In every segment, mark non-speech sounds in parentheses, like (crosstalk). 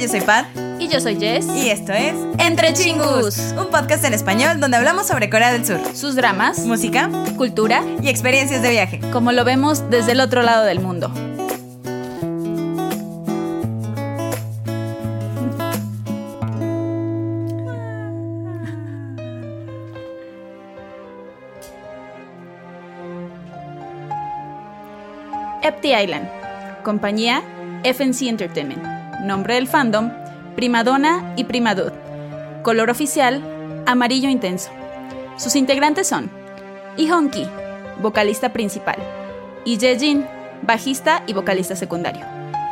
yo soy Pat. Y yo soy Jess. Y esto es Entre Chingus, un podcast en español donde hablamos sobre Corea del Sur, sus dramas, música cultura y experiencias de viaje. como lo vemos desde el otro lado del mundo. Epty Island, compañía FNC Entertainment, nombre del fandom, Primadonna y Primadud, color oficial, amarillo intenso. Sus integrantes son Ihon Ki, vocalista principal, y Jin, bajista y vocalista secundario,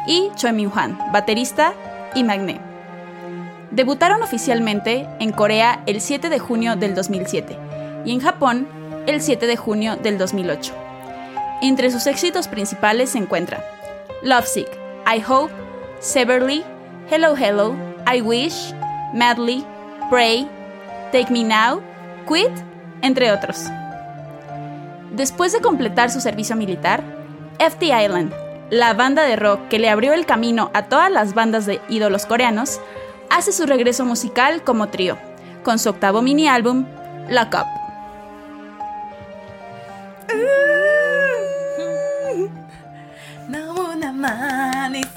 y Choi Min Hwan, baterista y magné. Debutaron oficialmente en Corea el 7 de junio del 2007 y en Japón el 7 de junio del 2008. Entre sus éxitos principales se encuentran Lovesick, I Hope, Severely, Hello Hello, I Wish, Madly, Pray, Take Me Now, Quit, entre otros. Después de completar su servicio militar, FT Island, la banda de rock que le abrió el camino a todas las bandas de ídolos coreanos, hace su regreso musical como trío, con su octavo mini álbum, Lock Up.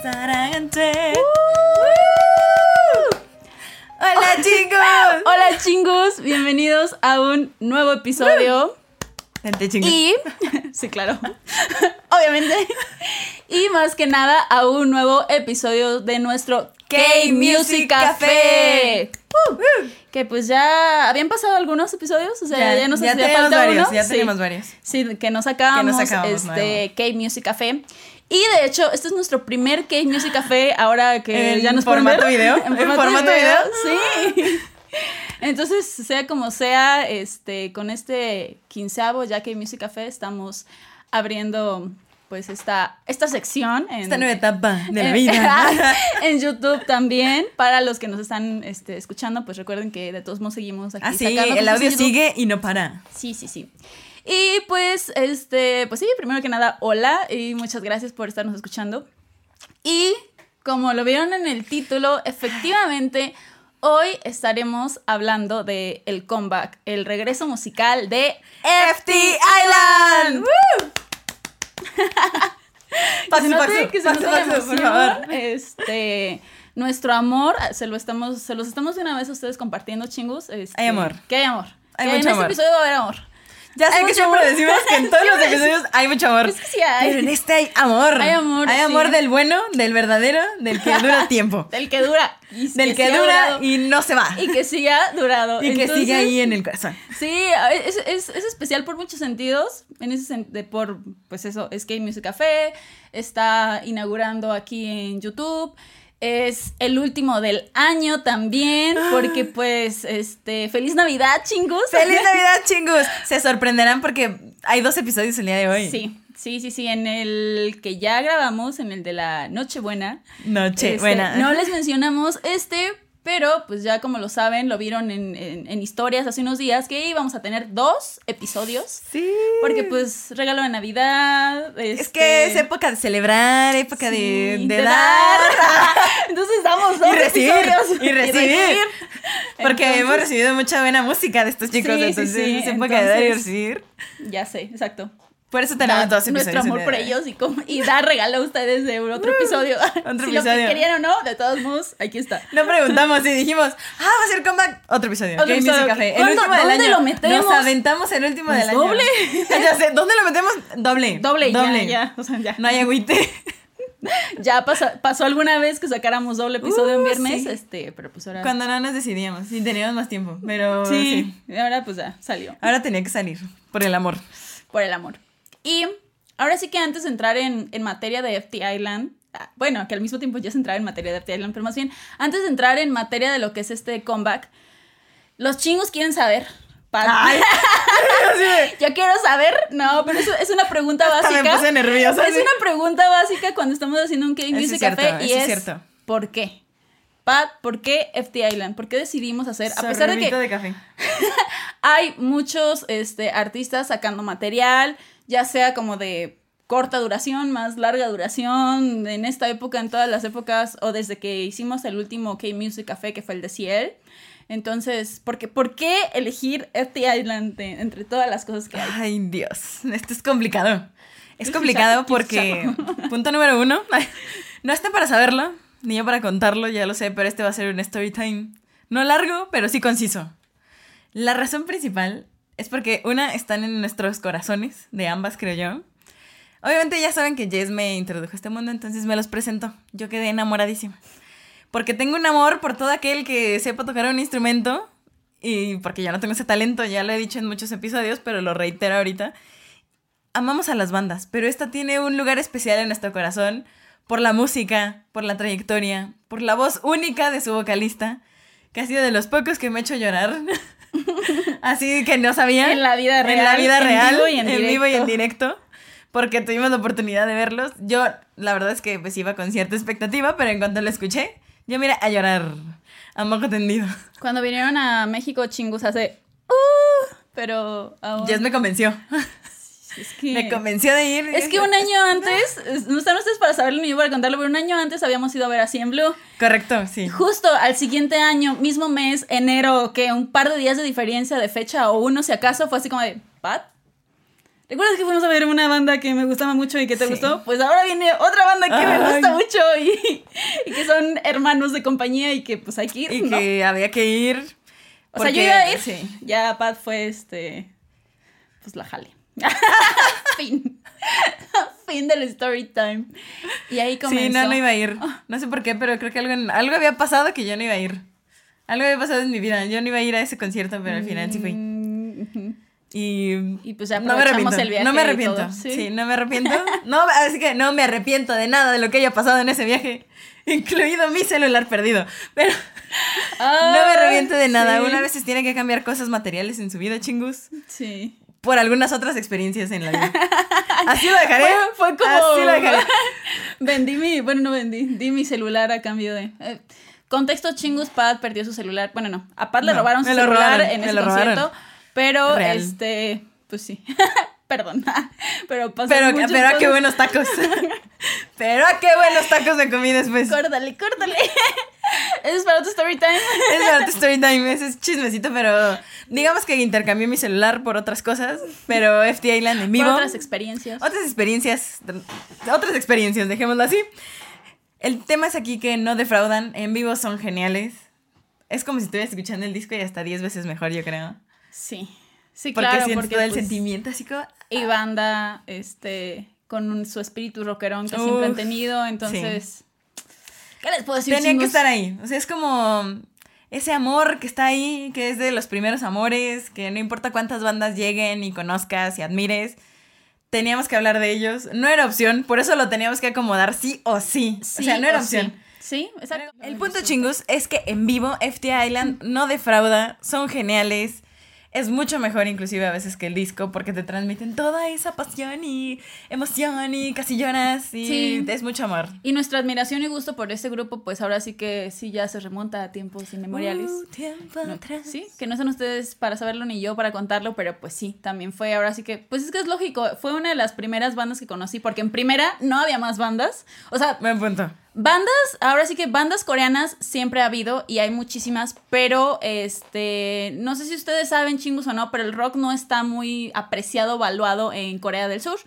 사랑한테 (laughs) Hola chicos. Hola chingus, bienvenidos a un nuevo episodio. Gente chingos. Y, (laughs) sí, claro, (laughs) obviamente. Y más que nada a un nuevo episodio de nuestro K-Music Café. Uh, que pues ya habían pasado algunos episodios, o sea, ya, nos hacía teníamos falta varios, uno. ya Sí. teníamos varios. Sí, que nos acabamos, acabamos, este K-Music Café. Y de hecho, este es nuestro primer K-Music Café ahora que ¿En ya nos formato ver. video? (laughs) En ¿En formato, formato video. Sí. Entonces, sea como sea, este, con este quinceavo ya K-Music Café estamos abriendo pues esta, esta sección en, Esta nueva etapa de la en- vida. (laughs) en YouTube también. Para los que nos están este, escuchando, pues recuerden que de todos modos seguimos aquí. Ah, el cosas audio en sigue y no para. Sí, sí, sí. Y pues, este, pues sí, primero que nada, hola y muchas gracias por estarnos escuchando. Y como lo vieron en el título, efectivamente, hoy estaremos hablando de el comeback, el regreso musical de FT Island. ¡Woo! (laughs) que se Paso, note, paso, que se paso, note la paso, por emoción, favor. Este, nuestro amor, se lo estamos, se los estamos de una vez a ustedes compartiendo, chingus. este, Hay amor. Que hay amor. Hay que mucho en amor. este episodio va a haber amor. Ya sé Hay que siempre amor. decimos que en todos los (laughs) episodios hay mucho amor. Es que sí hay. Pero en este hay amor. Hay amor, Hay sí. amor del bueno, del verdadero, del que dura (laughs) tiempo. Del que dura. Y del que siga dura y no se va. y que siga durado. Y que sigue ahí en el corazón. Sí, es, es, es especial por muchos sentidos. En ese sen- de por, pues eso, es Game Music Café. Está inaugurando aquí en YouTube. Es el último del año también. Porque, (gasps) pues, este. ¡Feliz Navidad, chingus! ¡Feliz (laughs) Navidad, chingus! Se sorprenderán porque hay dos episodios el día de hoy. Sí, sí, sí, sí. En el que ya grabamos, en el de la Nochebuena. Noche, Este, buena. No (laughs) les mencionamos este, pero pues ya como lo saben, lo vieron en, en- en historias hace unos días, que íbamos a tener dos episodios. Sí. Porque pues regalo de Navidad. Es este, que es época de celebrar, época de, sí, de de dar. (laughs) (laughs) Entonces damos dos Y recibir, episodios. y (laughs) recibir. Porque Entonces, hemos recibido mucha buena música de estos chicos, Sí, entonces sí, es época de dar y recibir. Ya sé, exacto. Por eso tenemos dos episodios. nuestro amor por ellos y, como- y dar regalo a ustedes de otro (laughs) episodio. otro (laughs) si lo episodio. que querían o no, de todos modos, aquí está. No preguntamos y dijimos, ah, va a ser comeback. Otro episodio. Otro episodio. Café. El ¿Cuándo- último del dónde año. lo metemos? Nos aventamos el último del año. doble. (laughs) ya sé, ¿dónde lo metemos? Doble. Doble, Doble. ya, ya, o sea, ya. No hay agüite. Ya pasó, pasó alguna vez que sacáramos doble episodio en Uh, viernes, sí. este, pero pues ahora. Cuando no nos decidíamos. Sí, teníamos más tiempo. Pero sí, sí. y ahora pues ya salió. Ahora tenía que salir. Por el amor. Por el amor. Y ahora sí que antes de entrar en, en materia de FT Island, ah, bueno, que al mismo tiempo ya es entrar en materia de FT Island, pero más bien, antes de entrar en materia de lo que es este comeback, los chingos quieren saber. Ay. (laughs) Yo quiero saber, no, pero es, es una pregunta hasta básica. me puse nerviosa. Es una pregunta básica cuando estamos haciendo un Eso es cierto, Café y eso es cierto. ¿por qué? Pat, ¿por qué FT Island? ¿Por qué decidimos hacer? A pesar de que Sorbito de café. (laughs) hay muchos este, artistas sacando material, ya sea como de corta duración, más larga duración, en esta época, en todas las épocas, o desde que hicimos el último K-Music Café, que fue el de Ciel. Entonces, ¿por qué, ¿por qué elegir FT Island de- entre todas las cosas que hay? Ay, Dios. Esto es complicado. Es complicado porque, punto número uno, (laughs) no está para saberlo, ni yo para contarlo, ya lo sé, pero este va a ser un story time. No largo, pero sí conciso. La razón principal es porque, una, están en nuestros corazones, de ambas, creo yo. Obviamente ya saben que Jess me introdujo a este mundo, entonces me los presento. Yo quedé enamoradísima. Porque tengo un amor por todo aquel que sepa tocar un instrumento. Y porque yo no tengo ese talento, ya lo he dicho en muchos episodios, pero lo reitero ahorita. Amamos a las bandas, pero esta tiene un lugar especial en nuestro corazón por la música, por la trayectoria, por la voz única de su vocalista, que ha sido de los pocos que me ha hecho llorar. (laughs) (laughs) Así que no sabía. En la vida En la real, en vivo y en vivo y en directo. directo. Porque tuvimos la oportunidad de verlos. Yo, la verdad es que pues iba con cierta expectativa, pero en cuanto lo escuché, yo mira a llorar a moco tendido. Cuando vinieron a México, chingus hace... "Uh", pero aún... Jess me convenció. (laughs) es que... Me convenció de ir. Es que un año antes, es- no están ustedes para saberlo ni yo para contarlo, pero un año antes habíamos ido a ver a en Blue. Correcto, sí. Justo al siguiente año, mismo mes, enero, que un par de días de diferencia de fecha o uno si acaso, fue así como de, ¿Pat? ¿Recuerdas que fuimos a ver una banda que me gustaba mucho y que te Sí. gustó? Pues ahora viene otra banda que me gusta mucho y, (laughs) y que son hermanos de compañía y que pues hay que ir. Y ¿no? que había que ir. O sea, yo iba a ir. Sí. Ya Pat fue este. Pues la jale. (laughs) fin. (laughs) fin del story time. Y ahí comenzó. Sí, no, no iba a ir. No sé por qué, pero creo que algo, algo había pasado que yo no iba a ir. Algo había pasado en mi vida. Yo no iba a ir a ese concierto, pero al final sí fui. Mm. Y, Y pues no me arrepiento. el viaje no me arrepiento. sí. sí. no me arrepiento. No, así que no me arrepiento de nada de lo que haya pasado en ese viaje, incluido mi celular perdido. Pero (laughs) no me arrepiento de nada. sí. Una vez se tiene que cambiar cosas materiales en su vida, chingus, Sí. Por algunas otras experiencias en la vida. Así lo dejaré. Fue, fue como. Así lo dejaré. (laughs) vendí mi. Bueno, no vendí. Di mi celular a cambio de. eh, contexto: Chingus Pat perdió su celular. Bueno, no. A Pat le No, robaron su celular robaron, en ese robaron. concierto. Pero, Real. este. Pues sí. (laughs) Perdón. (laughs) pero pasó Pero, pero a qué buenos tacos. pero a qué buenos tacos me comí después. Córtale, córtale. Eso es para tu story time. Es para tu story time, ese es chismecito, pero digamos que intercambié mi celular por otras cosas, pero FT Island en vivo. Por otras experiencias. Otras experiencias, otras experiencias, dejémoslo así. El tema es aquí que no defraudan, en vivo son geniales. Es como si estuvieras escuchando el disco y hasta 10 veces mejor, yo creo. Sí. Sí, Porque claro. porque, todo el pues, sentimiento así como... Y banda, este, con un- su espíritu rockerón que siempre han tenido. Entonces. ¿Qué les puedo decir? Tenían que estar ahí. O sea, es como ese amor que está ahí, que es de los primeros amores, que no importa cuántas bandas lleguen y conozcas y admires, teníamos que hablar de ellos. No era opción, por eso lo teníamos que acomodar sí o sí. Sí o sea, no era sí. opción. Sí, exacto. El punto chingus es que en vivo FT Island no defrauda, son geniales. Es mucho mejor inclusive a veces que el disco porque te transmiten toda esa pasión y emoción y casi lloras y Sí. es mucho amor. Y nuestra admiración y gusto por este grupo, pues ahora sí que sí ya se remonta a tiempos inmemoriales. Uh, tiempo No, atrás. sí, que no son ustedes para saberlo ni yo para contarlo, pero pues sí, también fue ahora sí que, pues es que es lógico, fue una de las primeras bandas que conocí, porque en primera no había más bandas, o sea, Buen punto. Bandas, ahora sí que bandas coreanas siempre ha habido y hay muchísimas, pero este, no sé si ustedes saben chingos o no, pero el rock no está muy apreciado, valuado en Corea del Sur.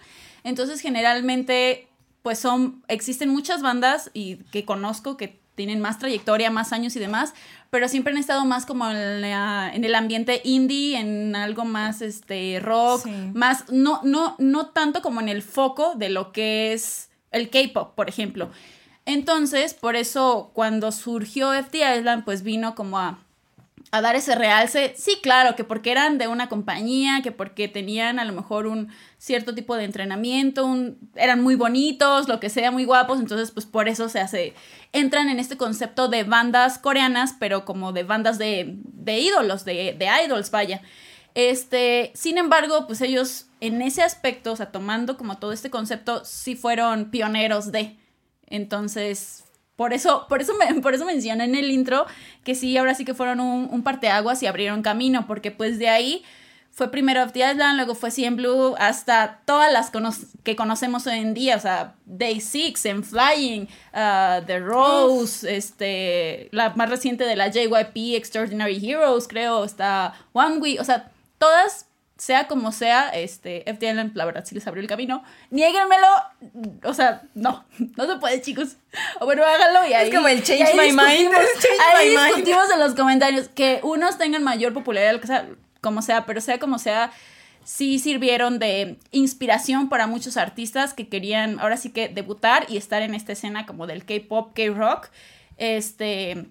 Entonces, generalmente, pues son, existen muchas bandas y que conozco que tienen más trayectoria, más años y demás, pero siempre han estado más como en, la- en el ambiente indie, en algo más este rock, Sí. más no no no tanto como en el foco de lo que es el K-pop, por ejemplo. Entonces, por eso cuando surgió FT Island, pues vino como a, a dar ese realce. Sí, claro, que porque eran de una compañía, que porque tenían a lo mejor un cierto tipo de entrenamiento, un- eran muy bonitos, lo que sea, muy guapos, entonces pues por eso se hace, entran en este concepto de bandas coreanas, pero como de bandas de, de ídolos, de, de idols, vaya. Este, sin embargo, pues ellos en ese aspecto, o sea, tomando como todo este concepto, sí fueron pioneros de. Entonces, por eso, por eso, me, por eso mencioné en el intro que sí, ahora sí que fueron un, un parteaguas y abrieron camino, porque pues de ahí fue primero FT Island, luego fue CN Blue, hasta todas las que conocemos hoy en día, o sea, Day Six, en Flying, uh, The Rose, este, la más reciente de la JYP, Extraordinary Heroes, creo, está One Week, o sea, todas sea como sea, este, FT la verdad, sí les abrió el camino. Niéguenmelo, o sea, no, (laughs) no se puede, chicos. O bueno, háganlo y ahí. Es como el change my mind. (laughs) ahí discutimos en los comentarios que unos tengan mayor popularidad, sea, como sea, pero sea como sea, sí sirvieron de inspiración para muchos artistas que querían ahora sí que debutar y estar en esta escena como del K-pop, K-rock. Este,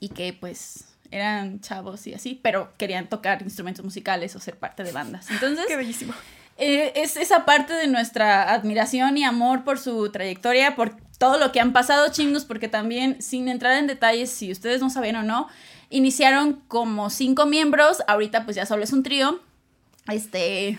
y que pues eran chavos y así, pero querían tocar instrumentos musicales o ser parte de bandas. Entonces, (laughs) qué bellísimo. Eh, es esa parte de nuestra admiración y amor por su trayectoria, por todo lo que han pasado, chingos, porque también, sin entrar en detalles, si ustedes no saben o no, iniciaron como cinco miembros, ahorita pues ya solo es un trío. Este.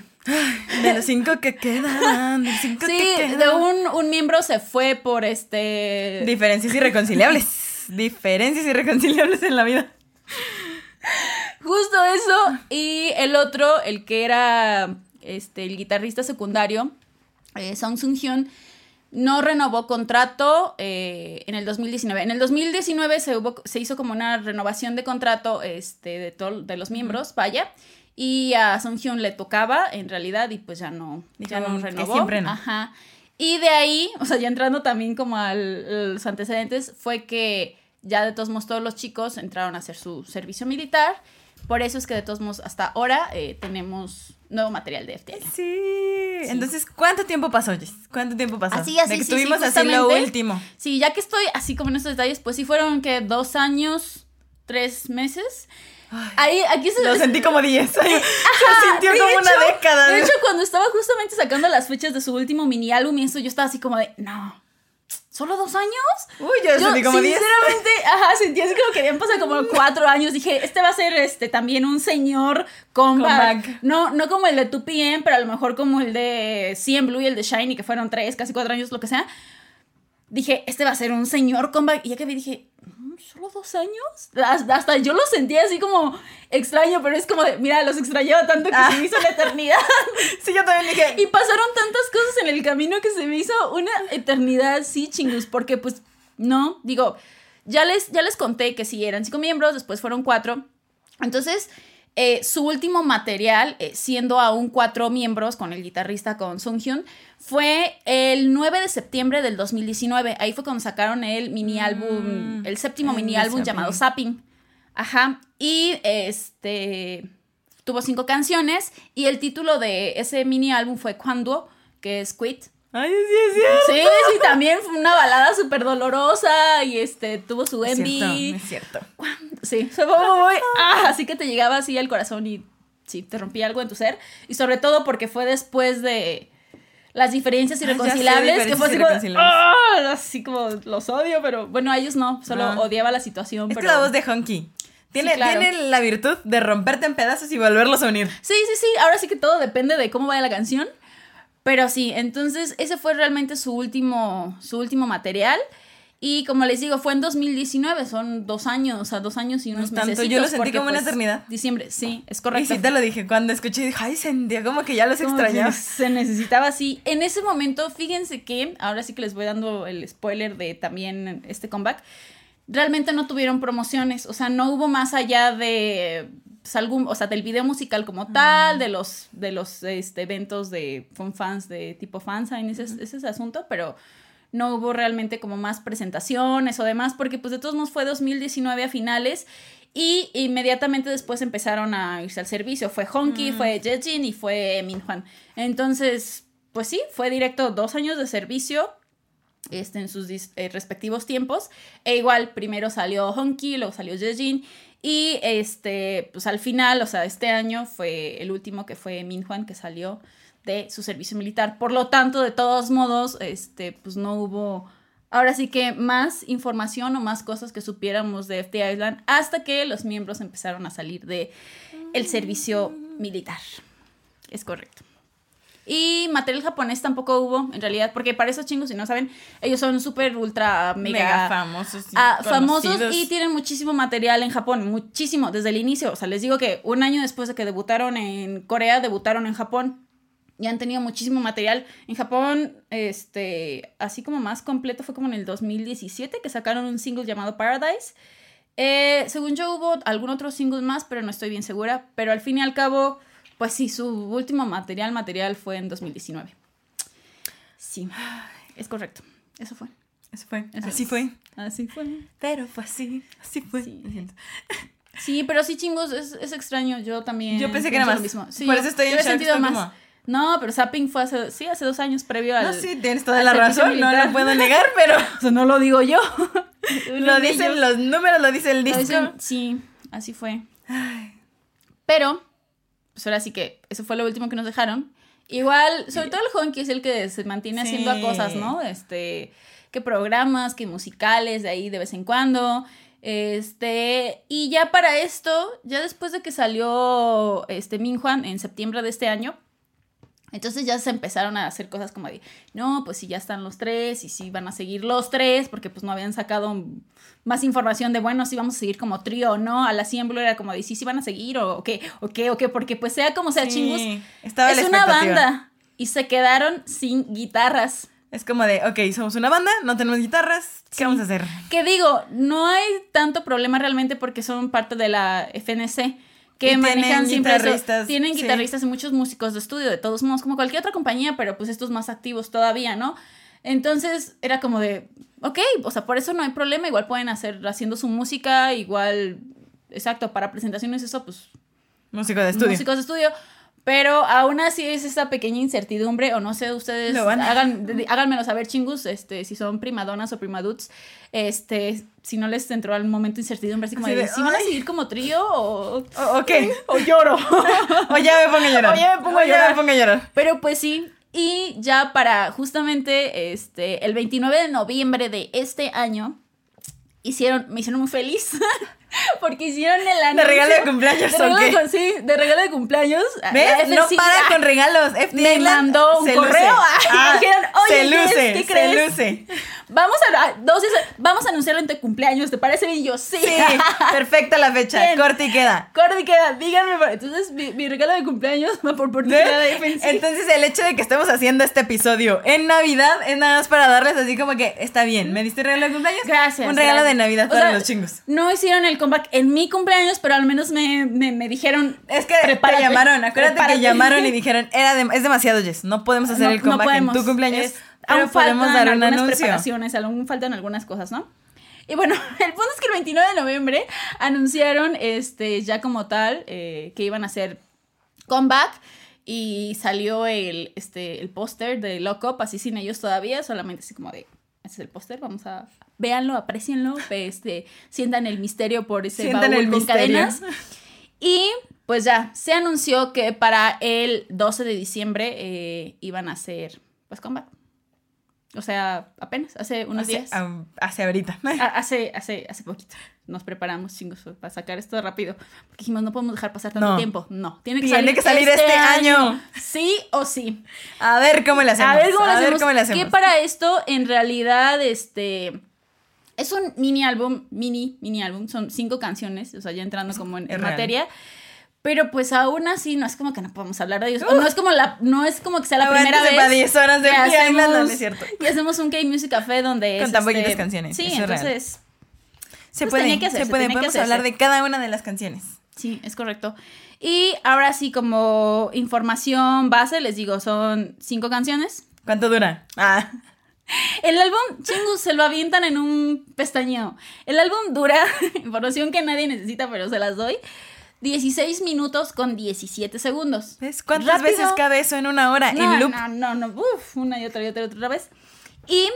De los cinco que quedan, de cinco sí, de un, un miembro se fue por este. Diferencias irreconciliables. (laughs) Diferencias irreconciliables en la vida. Justo eso. Y el otro, el que era este, el guitarrista secundario, eh, Song Sung Hyun, no renovó contrato eh, en el 2019. En el 2019 se, hubo, se hizo como una renovación de contrato este, de, de los miembros, vaya. Y a Song Hyun le tocaba, en realidad, y pues ya no, ya no renovó. Siempre no. Ajá. Y de ahí, o sea, ya entrando también como a los antecedentes, fue que ya de todos modos todos los chicos entraron a hacer su servicio militar. Por eso es que de todos modos hasta ahora eh, tenemos nuevo material de FTL. Sí. Entonces, ¿cuánto tiempo pasó, Jess? ¿Cuánto tiempo pasó? Así, así, de que sí, estuvimos sí, así lo último. Sí, ya que estoy así como en estos detalles, pues sí fueron que dos años, tres meses. Ahí, aquí se Lo sentí como 10. (laughs) (laughs) se sintió como una década. De hecho, cuando estaba justamente sacando las fechas de su último mini álbum y eso, yo estaba así como de, no, ¿Solo dos años? Uy, yo, sentí como diez. Sinceramente, (laughs) ajá, sentí así como que habían pasado como cuatro años. Dije, este va a ser este también un señor comeback. No, no como el de 2PM, pero a lo mejor como el de CM Blue y el de Shiny, que fueron tres, casi cuatro años, lo que sea. Dije, este va a ser un señor comeback. Y ya que vi, dije, ¿solo dos años? Hasta yo lo sentía así como extraño, pero es como de, mira, los extrañaba tanto que se me hizo la eternidad. (laughs) sí, yo también dije. Y pasaron tantas cosas en el camino que se me hizo una eternidad, sí, chingus, porque pues, no, digo, ya les, ya les conté que sí, eran cinco miembros, después fueron cuatro. Entonces, eh, su último material, eh, siendo aún cuatro miembros con el guitarrista, con Sung Hyun, fue el 9 de septiembre del 2019. Ahí fue cuando sacaron el mini álbum, mm, el séptimo mini álbum llamado Zapping. Ajá. Y este tuvo cinco canciones y el título de ese mini álbum fue Cuando, que es Quit. Ay, sí, sí. Sí, sí, también fue una balada súper dolorosa y este tuvo su envy. Es cierto, es Sí, fue muy, ah, así que te llegaba así al corazón y sí, te rompía algo en tu ser. Y sobre todo porque fue después de las diferencias irreconciliables, que fue así como, ¡ah! así como los odio, pero bueno, a ellos no, solo odiaba la situación. Es pero... la voz de Honky. Tiene, tiene la virtud de romperte en pedazos y volverlos a unir. Sí, sí, sí. Ahora sí que todo depende de cómo vaya la canción. Pero sí, entonces ese fue realmente su último, su último material. Y como les digo, fue en 2019, son dos años, o sea, dos años y unos meses. Yo lo sentí como una pues, eternidad. Diciembre, sí, es correcto. Y sí te lo dije, cuando escuché, dije, ay, sentía como que ya los extrañaba. Se necesitaba así. En ese momento, fíjense que, ahora sí que les voy dando el spoiler de también este comeback, realmente no tuvieron promociones, o sea, no hubo más allá de pues, algún, o sea, del video musical como tal, de los, de los este, eventos de fans, de tipo fans, en ese, ese asunto, pero no hubo realmente como más presentaciones o demás, porque pues de todos modos fue 2019 a finales y inmediatamente después empezaron a irse al servicio. Fue Honky, mm. fue Jejin y fue Minjuan. Entonces, pues sí, fue directo dos años de servicio este, en sus eh, respectivos tiempos. E igual, primero salió Honky, luego salió Jejin. Y este, pues al final, o sea, este año fue el último que fue Minjuan que salió de su servicio militar. Por lo tanto, de todos modos, este, pues no hubo ahora sí que más información o más cosas que supiéramos de FT Island hasta que los miembros empezaron a salir de el servicio militar. Es correcto. Y material japonés tampoco hubo, en realidad, porque para esos chingos, si no saben, ellos son súper, ultra, mega, Mega famosos. y ah, famosos y tienen muchísimo material en Japón, muchísimo, desde el inicio. O sea, les digo que un año después de que debutaron en Corea, debutaron en Japón. Y han tenido muchísimo material. En Japón, este, así como más completo, fue como en el 2017 que sacaron un single llamado Paradise. Eh, según yo hubo algún otro single más, pero no estoy bien segura. Pero al fin y al cabo, pues sí, su último material, material fue en 2019. Sí, es correcto. Eso fue. Eso fue. Eso así es. fue. Así fue. Pero fue así. Así fue. Sí. Pero sí, chingos, es, es extraño. Yo también. Yo pensé que era más. lo mismo. Sí, Por yo- eso estoy yo en he sentido estoy más. como- No, pero Zapping fue hace, sí, hace dos años previo al. No, sí, tienes toda la razón. No lo puedo negar, pero (laughs) O sea, no lo digo yo. (laughs) lo dicen los números, lo dice el disco. dicen- sí, así fue. Pero, pues ahora sí que eso fue lo último que nos dejaron. Igual, sobre todo el Honky es el que se mantiene haciendo Sí. cosas, ¿no? Este, que programas, que musicales de ahí de vez en cuando. Este, y ya para esto, ya después de que salió este Minjuan en septiembre de este año, entonces ya se empezaron a hacer cosas como de, no, pues si ya están los tres y si van a seguir los tres, porque pues no habían sacado más información de, bueno, si vamos a seguir como trío o no. A la Siemblo era como de, sí, sí van a seguir o qué, o qué, o qué, porque pues sea como sea, Sí, chingus, es una banda y se quedaron sin guitarras. Es como de, ok, somos una banda, no tenemos guitarras, ¿qué Sí. vamos a hacer? Que digo, no hay tanto problema realmente porque son parte de la FNC. Que Y manejan tienen siempre eso. guitarristas, Tienen sí. guitarristas y muchos músicos de estudio, de todos modos, como cualquier otra compañía, pero pues estos más activos todavía, ¿no? Entonces era como de, ok, o sea, por eso no hay problema, igual pueden hacer haciendo su música, igual, exacto, para presentaciones eso, pues Músico de estudio. músicos de estudio. Pero aún así es esa pequeña incertidumbre, o no sé, ustedes Lo van a- hagan, háganmelo saber, chingus, este, si son primadonas o primaduts, este, si no les entró al momento incertidumbre, así como Así de, ¿si van a seguir como trío o, O- ok. o lloro? (laughs) O ya me pongo a llorar. O ya me pongo a llorar. me pongo a llorar. Pero pues sí, y ya para justamente este, el 29 de noviembre de este año, hicieron, me hicieron muy feliz. (laughs) (laughs) Porque hicieron el anuncio. ¿De regalo de cumpleaños de o regalo qué? de- sí, de regalo de cumpleaños. ¿Ves? La No para ya con regalos. FT me mandó un correo. Ah, (laughs) dijeron, "Oye, se luce, ¿qué se crees?" luce. (laughs) Vamos a, veces- vamos a anunciarlo en tu cumpleaños, ¿te parece bien? Y yo, sí. Sí, perfecta la fecha. Bien. Corte y queda. Corte y queda, díganme. Entonces, mi, mi regalo de cumpleaños va por oportunidad de FNC. Entonces el hecho de que estemos haciendo este episodio en Navidad es nada más para darles así como que está bien, me diste regalo de cumpleaños. Gracias. Un regalo gracias. de Navidad O para sea, los chingos. No hicieron el comeback en mi cumpleaños, pero al menos me, me, me dijeron. Es que te llamaron, acuérdate prepárate. que llamaron y (laughs) dijeron, era es demasiado, Jess, no podemos hacer no, el no comeback podemos. en tu cumpleaños, Es- pero aún podemos faltan dar un algunas anuncio. preparaciones, aún faltan algunas cosas, ¿no? Y bueno, (laughs) el punto es que el 29 de noviembre anunciaron este, ya como tal eh, que iban a hacer comeback y salió el, este, el póster de Lock Up, así sin ellos todavía, solamente así como de, ese es el póster, vamos a, véanlo, aprecienlo, este, sientan el misterio por ese Sientan baúl el con misterio. cadenas. Y pues ya, se anunció que para el 12 de diciembre eh, iban a hacer pues comeback. O sea, apenas, hace unos Hace, días. hace ahorita. Ah, Hace, hace, hace poquito. Nos preparamos, chingos, para sacar esto rápido. Porque dijimos, no podemos dejar pasar tanto No. tiempo. No, tiene que Tiene salir, que salir este año. Sí o sí. A ver cómo le hacemos. A ver cómo le hacemos. cómo le hacemos. Que para esto, en realidad, este. Es un mini álbum, mini, mini álbum. Son cinco canciones, o sea, ya entrando como en, en materia. Pero pues aún así, no es como que no podemos hablar de ellos. O no es como la, no es como que sea la primera vez. para 10 horas de que Island, no, no hacemos- es cierto. Y hacemos un K-Music Café donde Con es, tan este, canciones, Sí, entonces. Se pues puede, que hacerse, se puede. tenía que Podemos hablar de cada una de las canciones. Sí, es correcto. Y ahora sí, como información base, les digo, son cinco canciones. ¿Cuánto dura? Ah, El álbum, chingus, se lo avientan en un pestañeo. El álbum dura, (laughs) información que nadie necesita, pero se las doy, 16 minutos con 17 segundos. ¿ves? ¿Cuántas Rápido. veces cabe eso en una hora? No, en loop. no, no, no, uf, una y otra y otra y otra vez. Y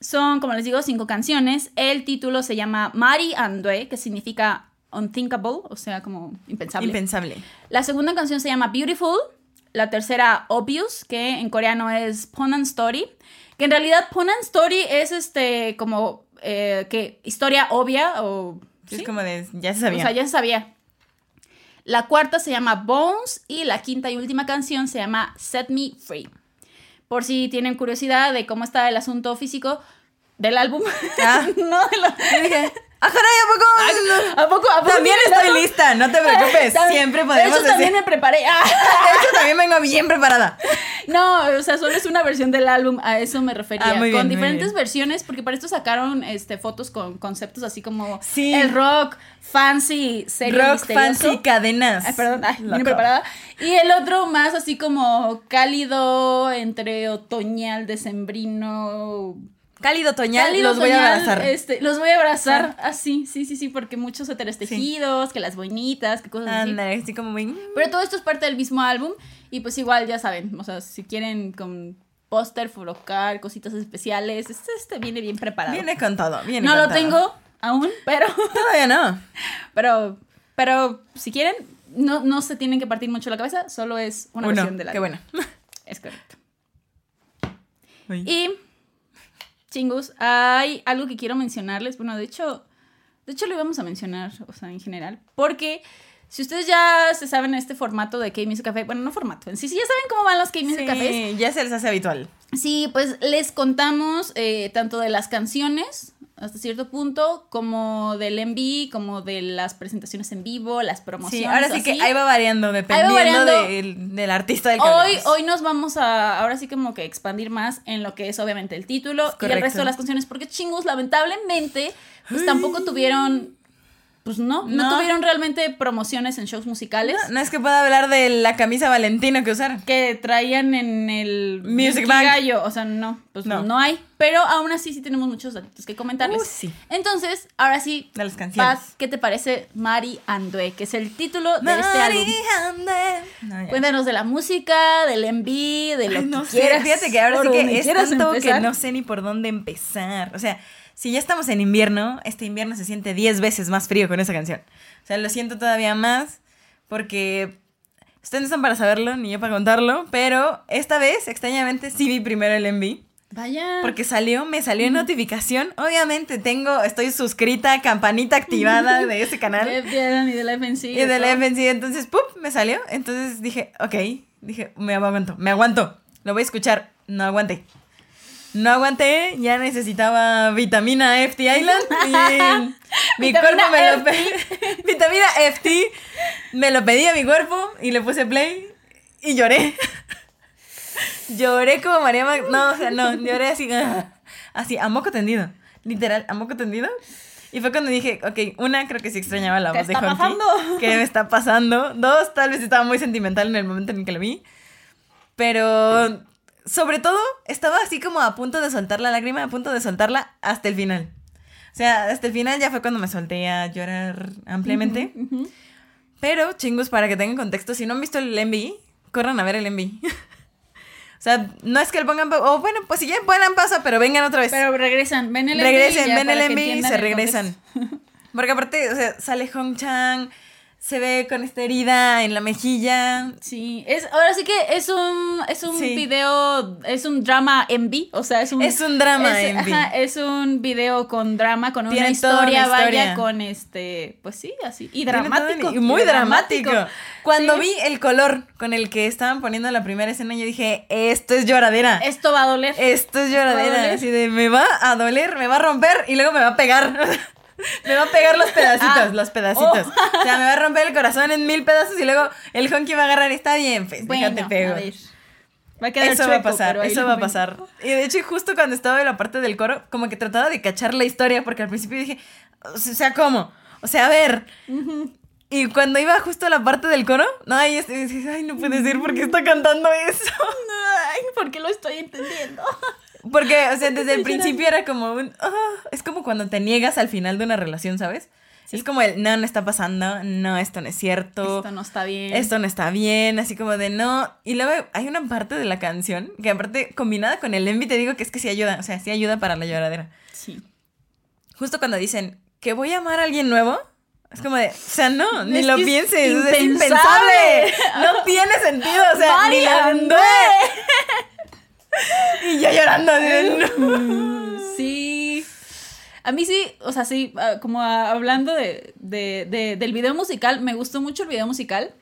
son, como les digo, cinco canciones. El título se llama Mari Andue, que significa unthinkable, o sea, como impensable. Impensable. La segunda canción se llama Beautiful. La tercera, Obvious, que en coreano es Ponan Story. Que en realidad Ponan Story es este como eh, que historia obvia o... Es ¿sí? como de, ya se O sabía. sea, ya se sabía. La cuarta se llama Bones y la quinta y última canción se llama Set Me Free. Por si tienen curiosidad de cómo está el asunto físico del álbum. Ah. (laughs) no de lo... ¡ah, caray, ¿a poco? ¿A poco? ¿A poco También estoy lista, no te preocupes. (laughs) También- Siempre De podemos hecho, también decir. me preparé. (laughs) Ah. De hecho, también vengo bien preparada. (laughs) No, o sea, solo es una versión del álbum, a eso me refería. Ah, muy bien, con muy diferentes bien. versiones, porque para esto sacaron este, fotos con conceptos así como Sí. el rock, fancy, serio, Rock, misterioso. fancy, cadenas. Ay, perdón, ay, vine preparada. Y el otro más así como cálido, entre otoñal, decembrino. Cálido otoñal, Cálido los voy a abrazar. Este, los voy a abrazar así, sí, sí, sí, porque muchos suéteres tejidos, que las boinitas, que cosas así. Ándale, así como muy... Pero todo esto es parte del mismo álbum y pues igual ya saben, o sea, si quieren con póster, local, cositas especiales, este, este viene bien preparado. Viene con todo, viene no con lo todo. tengo aún, pero, (laughs) Todavía no. pero, pero si quieren, no, no se tienen que partir mucho la cabeza, solo es una Uno, versión del qué álbum. bueno. Es correcto. Uy. Y, chingus, hay algo que quiero mencionarles. Bueno, de hecho, de hecho lo íbamos a mencionar, o sea, en general. Porque si ustedes ya se saben este formato de K-Music Café, bueno, no formato, en sí, sí ya saben cómo van los K-Music Cafés. Sí, ya se les hace habitual. Sí, pues les contamos eh, tanto de las canciones hasta cierto punto, como del MV, como de las presentaciones en vivo, las promociones. Sí, ahora sí que ahí va variando, dependiendo variando. Del, del artista del que Hoy, hoy nos vamos a, ahora sí como que expandir más en lo que es obviamente el título y el resto de las canciones, porque chingus, lamentablemente, pues tampoco tuvieron, pues no, no, No. tuvieron realmente promociones en shows musicales No es que pueda hablar de la camisa Valentino que usaron. que traían en el Music Bank. Gallo, o sea, no, pues no. No. hay, pero aún así sí tenemos muchos datos que comentarles. Uh, sí. Entonces, ahora sí, De las canciones. Paz, ¿qué te parece Mari Andue, que es el título de este álbum? No, ya. Cuéntanos de la música, del MV, de lo Ay, no que sé, quieras. fíjate que ahora sí que es tanto que no sé ni por dónde empezar. O sea, si ya estamos en invierno, este invierno se siente 10 veces más frío con esa canción. O sea, lo siento todavía más porque ustedes no están para saberlo ni yo para contarlo, pero esta vez, extrañamente, sí vi primero el MV. Vaya. Porque salió, me salió en notificación. Obviamente tengo, estoy suscrita, campanita activada de ese canal. De y del FNC. Y del FNC, entonces, ¡pup! Me salió. Entonces dije, ok. Dije, me aguanto, me aguanto. Lo voy a escuchar. No aguanté. No aguanté, ya necesitaba vitamina FT Island. Y (laughs) mi cuerpo me lo pedí. (laughs) vitamina FT. Me lo pedí a mi cuerpo y le puse play y lloré. (laughs) lloré como María Mag- No, o sea, no, lloré así. Así, a moco tendido. Literal, a moco tendido. Y fue cuando dije, ok, una, creo que sí extrañaba la ¿Qué voz de está Honky. pasando? ¿Qué me está pasando? Dos, tal vez estaba muy sentimental en el momento en el que lo vi. Pero, sobre todo, estaba así como a punto de soltar la lágrima, a punto de soltarla hasta el final. O sea, hasta el final ya fue cuando me solté a llorar ampliamente. Pero, chingos, para que tengan contexto, si no han visto el MV, corran a ver el MV. (laughs) o sea, no es que el pongan... O bueno, pues si ya pongan pausa, pero vengan otra vez. Pero regresan, ven el MV. regresen, ven el MV y se regresan. (laughs) Porque aparte, o sea, sale Hong Chang, se ve con esta herida en la mejilla. Sí, es, ahora sí que es un, es un Sí. video, es un drama MV, o sea, es un... Es un drama es, MV. ajá, es un video con drama, con una toda una historia, vaya, historia. con este, pues sí, así, y dramático. Y muy dramático. Cuando Sí. vi el color con el que estaban poniendo la primera escena, yo dije, esto es lloradera. Esto va a doler. Esto es ¿Va a lloradera. Así de, me va a doler, me va a romper y luego me va a pegar. (laughs) (laughs) me va a pegar los pedacitos, Ah. los pedacitos. Oh. O sea, me va a romper el corazón en mil pedazos y luego el honky va a agarrar. Está bien, pues, bueno, déjate pego. a ver. Va a quedar Eso va a chueco, pasar, eso va a pasar. Y de hecho, justo cuando estaba en la parte del coro, como que trataba de cachar la historia, porque al principio dije, o sea, ¿cómo? O sea, a ver. Y cuando iba justo a la parte del coro, no, ahí es- dices, ay, no puede ser, ¿por qué está cantando eso? (laughs) Ay, ¿por qué lo estoy entendiendo? (laughs) Porque, o sea, (laughs) desde el principio era como un, ah, es como cuando te niegas al final de una relación, ¿sabes? Es como el, no, no está pasando, no, esto no es cierto. Esto no está bien. esto no está bien, así como de no. Y luego hay una parte de la canción que aparte combinada con el envy te digo que es que sí ayuda, o sea, sí ayuda para la lloradera. Sí. Justo cuando dicen que voy a amar a alguien nuevo, es como de, o sea, no, ni Es lo pienses, sea, es impensable. impensable. No tiene sentido, o sea, ni Mari la Andue. (laughs) Y yo llorando, no. Sí. A mí sí, o sea, sí, ah, como hablando de, de- de- del video musical, me gustó mucho el video musical.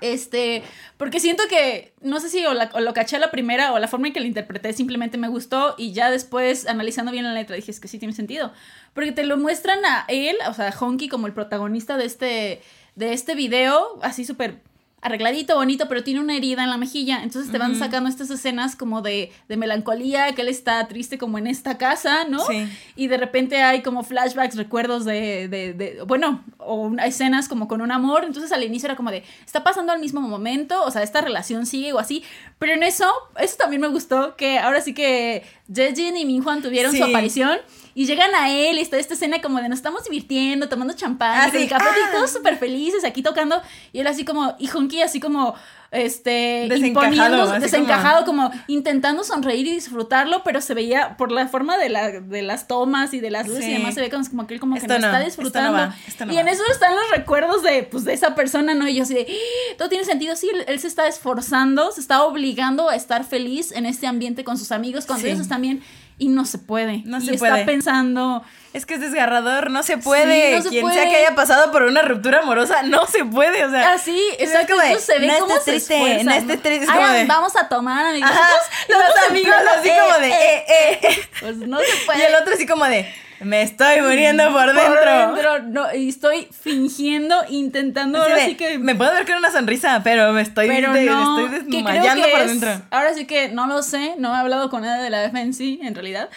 Este, porque siento que, no sé si o, la- o lo caché a la primera o la forma en que lo interpreté simplemente me gustó y ya después, analizando bien la letra, dije, es que sí tiene sentido. Porque te lo muestran a él, o sea, a Honky como el protagonista de este, de este video, así súper arregladito, bonito, pero tiene una herida en la mejilla. Entonces te van sacando estas escenas como de, de melancolía, que él está triste como en esta casa, ¿no? Sí. Y de repente hay como flashbacks, recuerdos de, de, de- bueno, o una- escenas como con un amor. Entonces al inicio era como de, está pasando al mismo momento, o sea, esta relación sigue o así. Pero en eso, eso también me gustó, que ahora sí que Jejin y Minjuan tuvieron su Sí. aparición. Y llegan a él y está esta escena como de nos estamos divirtiendo, tomando champán, Ah, sí. café Ah. y todos súper felices aquí tocando. Y él así como, y Honky así como, este, Desencajado, desencajado, como intentando sonreír y disfrutarlo, pero se veía por la forma de, la, de las tomas y de las luces Sí. y demás, se ve como, como que él como que no, no, está disfrutando. no va, esto no y en va. eso están los recuerdos de, pues, de esa persona, ¿no? Y yo así de, "Ah, todo tiene sentido, sí, él, él se está esforzando, se está obligando a estar feliz en este ambiente con sus amigos, cuando Sí. ellos están bien, y no se puede. No y se está puede. pensando... Es que es desgarrador, no se puede. no se Quien puede. sea que haya pasado por una ruptura amorosa, no se puede, o sea. Así, es exacto, como de, se ve no cómo se triste, esfuerza, no estés triste, es Ay, como de- vamos a tomar, amigos. Ajá, Los los amigos así eh, como de, eh, eh, eh. Pues no se Y puede. el otro así como de, me estoy muriendo por Por dentro. dentro, no, y estoy fingiendo, intentando, Así ahora de, sí que... Me puedo ver con una sonrisa, pero me estoy, Pero de- no, estoy desmayando que por es- dentro. Ahora sí que no lo sé, no he hablado con nadie de la FNC en realidad,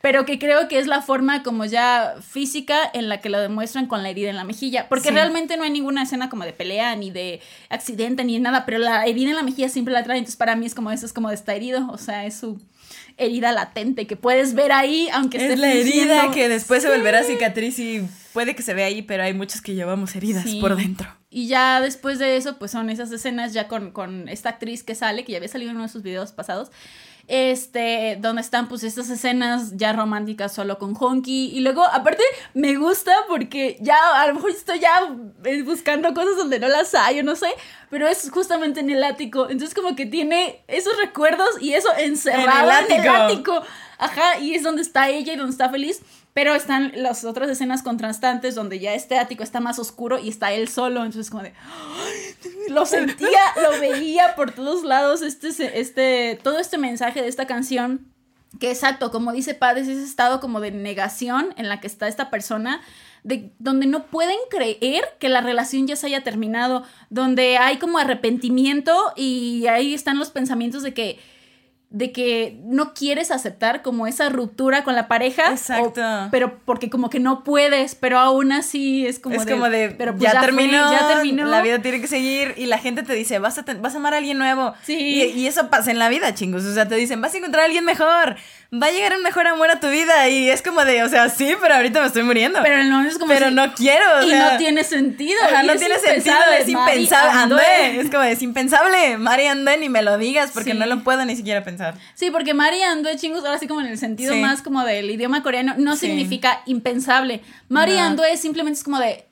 pero que creo que es la forma como ya física en la que lo demuestran con la herida en la mejilla, porque Sí. realmente no hay ninguna escena como de pelea, ni de accidente, ni de nada, pero la herida en la mejilla siempre la trae, entonces para mí es como eso, es como de está herido, o sea, es su herida latente que puedes ver ahí, aunque esté Es la herida que después se volverá cicatriz y puede que se vea ahí, pero hay muchos que llevamos heridas Sí. por dentro. Y ya después de eso, pues son esas escenas ya con, con esta actriz que sale, que ya había salido en uno de sus videos pasados, este, donde están pues estas escenas ya románticas solo con Honky. Y luego, aparte, me gusta porque ya, a lo mejor estoy ya eh, buscando cosas donde no las hay, o no sé, pero es justamente en el ático. Entonces como que tiene esos recuerdos y eso encerrado en el ático. ático. Ajá, y es donde está ella y donde está feliz. Pero están las otras escenas contrastantes donde ya este ático está más oscuro y está él solo. Entonces, como de. Lo sentía, lo veía por todos lados. Este, este, todo este mensaje de esta canción. Que exacto, como dice Pades, es ese estado como de negación en la que está esta persona. De, donde no pueden creer que la relación ya se haya terminado. Donde hay como arrepentimiento y ahí están los pensamientos de que de que no quieres aceptar como esa ruptura con la pareja. Exacto. o- pero porque como que no puedes, pero aún así es como es de... como de, pero pues ya, terminó, ya terminó. la vida tiene que seguir y la gente te dice, vas a, vas a amar a alguien nuevo. Sí. Y, y eso pasa en la vida, chingos. O sea, te dicen, vas a encontrar a alguien mejor, va a llegar un mejor amor a tu vida. Y es como de, o sea, sí, pero ahorita me estoy muriendo. Pero no es como Pero si- no quiero, o y sea, no tiene sentido. Ajá, no tiene sentido, es impensable. Andé, es como de, es impensable. Mari Andé, ni me lo digas porque Sí. no lo puedo ni siquiera pensar. Sí, porque Mari Andoe, chingos, ahora sí como en el sentido Sí. más como del idioma coreano, no Sí. significa impensable. Mari No. Simplemente es como de,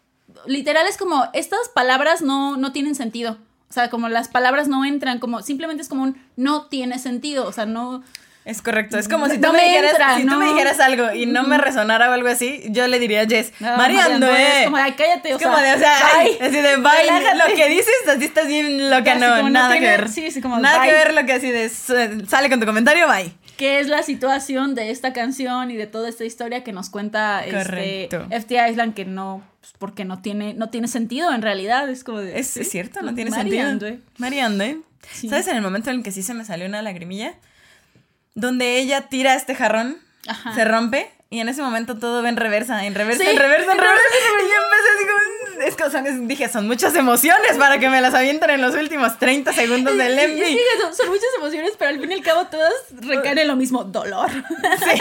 literal es como, estas palabras no, no tienen sentido. O sea, como las palabras no entran, como simplemente es como un no tiene sentido. O sea, no... Es correcto, es como si No tú, me, me dijeras, entra, si tú no. me dijeras algo y no me resonara o algo así, yo le diría a Jess, no, Mari Andoe. Es como, ay, cállate, o Es como sea, de, o sea, ay, bye. (laughs) así de bye. Lo que dices, así estás bien loca, no, nada que ver. sí, sí, como nada bye. que ver lo que así de sale con tu comentario, bye. que es la situación de esta canción y de toda esta historia que nos cuenta este. FT Island que no pues, porque no tiene no tiene sentido en realidad es como de Es, sí, es cierto, no tiene Mari sentido. Andoe. Mari Andoe. Sí. ¿Sabes en el momento en el que sí se me salió una lagrimilla? Donde ella tira este jarrón, Ajá. se rompe. Y en ese momento todo va en reversa, en reversa, Sí, en (laughs) reversa, en reversa. Y yo empecé así como... Es que son- dije, son muchas emociones para que me las avienten en los últimos 30 segundos del MV. y- son, son muchas emociones pero al fin y al cabo todas recaen en lo mismo dolor Sí. (laughs)